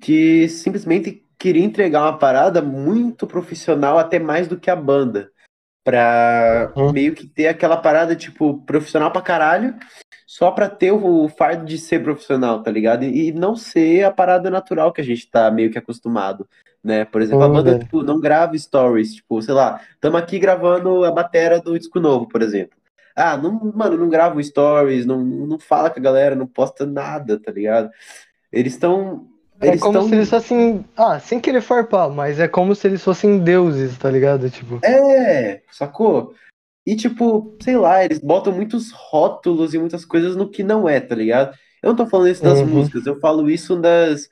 que simplesmente queriam entregar uma parada muito profissional, até mais do que a banda. Pra Uhum. meio que ter aquela parada, tipo, profissional pra caralho, só pra ter o fardo de ser profissional, tá ligado? E, e não ser a parada natural que a gente tá meio que acostumado, né? Por exemplo, a Hum, banda, tipo, não grava stories, tipo, sei lá, tamo aqui gravando a batera do disco novo, por exemplo. Ah, não, mano, não grava um stories, não, não fala com a galera, não posta nada, tá ligado? Eles estão. É Eles como tão... se eles fossem. Ah, sem querer farpar, mas é como se eles fossem deuses, tá ligado? Tipo. É, sacou? E tipo, sei lá, eles botam muitos rótulos e muitas coisas no que não é, tá ligado? Eu não tô falando isso das Uhum. músicas, eu falo isso das,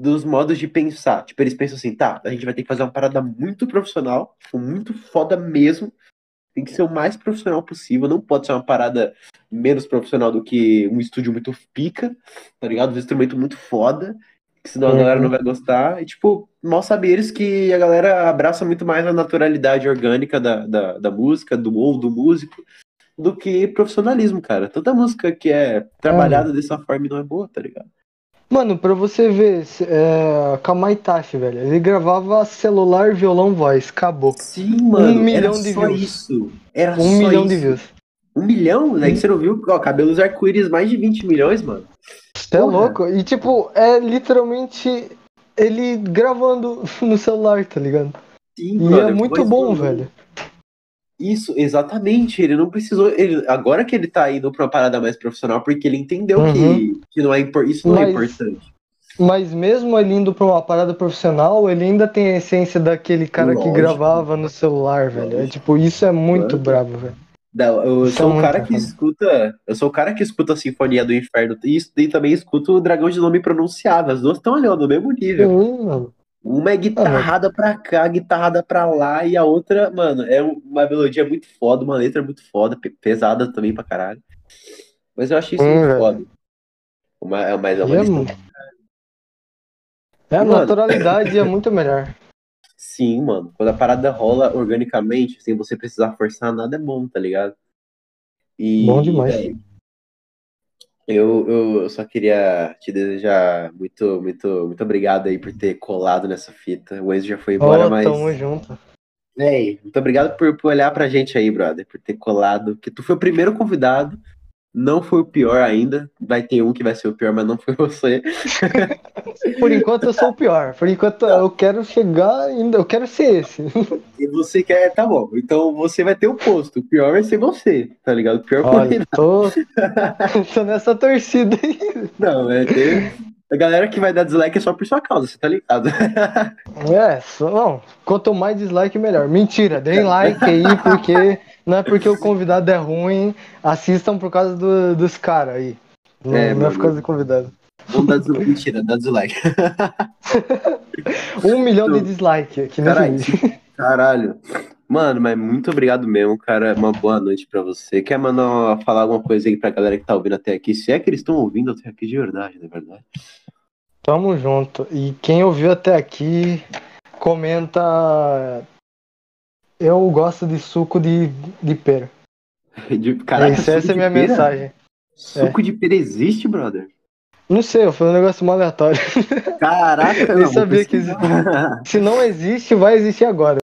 dos modos de pensar. Tipo, eles pensam assim, tá, a gente vai ter que fazer uma parada muito profissional, tipo, muito foda mesmo. Tem que ser o mais profissional possível, não pode ser uma parada menos profissional do que um estúdio muito pica, tá ligado? Um instrumento muito foda, que senão a Uhum. galera não vai gostar. E, tipo, mal sabe eles que a galera abraça muito mais a naturalidade orgânica da, da, da música, do ou do músico, do que profissionalismo, cara. Tanta música que é trabalhada dessa forma não é boa, tá ligado? Mano, pra você ver, é, Kamaitachi, velho, ele gravava celular, violão, voz, acabou. Sim, mano. milhão era de só views. isso. Era Um milhão isso. de views. Um milhão? Daí que você não viu? Ó, cabelos arco-íris, mais de 20 milhões, mano. Você é Porra. louco? E tipo, é literalmente ele gravando no celular, tá ligado? Sim, E brother, é muito bom, velho. Isso, exatamente. Ele não precisou. Ele, agora que ele tá indo pra uma parada mais profissional, porque ele entendeu Uhum. que, que não é, isso não é Mas- importante. Mas mesmo ele indo pra uma parada profissional, ele ainda tem a essência daquele cara Lógico. que gravava no celular, velho. É tipo, isso é muito Lógico. brabo, velho. Não, eu sou é o cara que escuta. Eu sou o cara que escuta a Sinfonia do Inferno e, e também escuto o Dragão de Nome Pronunciado. As duas estão ali, ó, no mesmo nível. Sim, mano. Uma é guitarrada pra cá, guitarrada pra lá, e a outra, mano, é uma melodia muito foda, uma letra muito foda, pe- pesada também pra caralho. Mas eu achei isso Hum, muito foda. Uma, é mais é uma é lista- É, a naturalidade é muito melhor. Sim, mano. Quando a parada rola organicamente, sem você precisar forçar nada, é bom, tá ligado? E, Bom demais. Eu, eu, só queria te desejar muito, muito, muito obrigado aí por ter colado nessa fita. O Enzo já foi embora, Ó, mas. tamo junto. Véi, muito obrigado por, por olhar pra gente aí, brother, por ter colado. Que tu foi o primeiro convidado, não foi o pior ainda. Vai ter um que vai ser o pior, mas não foi você. Por enquanto eu sou o pior. Por enquanto eu quero chegar ainda. Eu quero ser esse. E você quer, tá bom. Então você vai ter o posto. O pior vai ser você, tá ligado? O pior Olha, tô, tô nessa torcida aí. Não, é ter. A galera que vai dar dislike é só por sua causa, você tá ligado? É, só, não. Quanto mais dislike, melhor. Mentira, deem like aí, porque não é porque o convidado é ruim, assistam por causa do- dos caras aí. Não É, não é por causa do convidado. Vamos dar dislike. Mentira, dá dislike. Um milhão de Não. dislike aqui Caralho. vídeo. Caralho. Mano, mas muito obrigado mesmo, cara. Uma boa noite pra você. Quer mandar falar alguma coisa aí pra galera que tá ouvindo até aqui? Se é que eles estão ouvindo até aqui de verdade, na verdade. Tamo junto. E quem ouviu até aqui, comenta. Eu gosto de suco de, de pera. De, caraca, é suco essa é a minha pera? mensagem. Suco de pera existe, brother? Não sei, eu falei um negócio mal aleatório. Caraca, Eu não, sabia que. Se não existe, vai existir agora.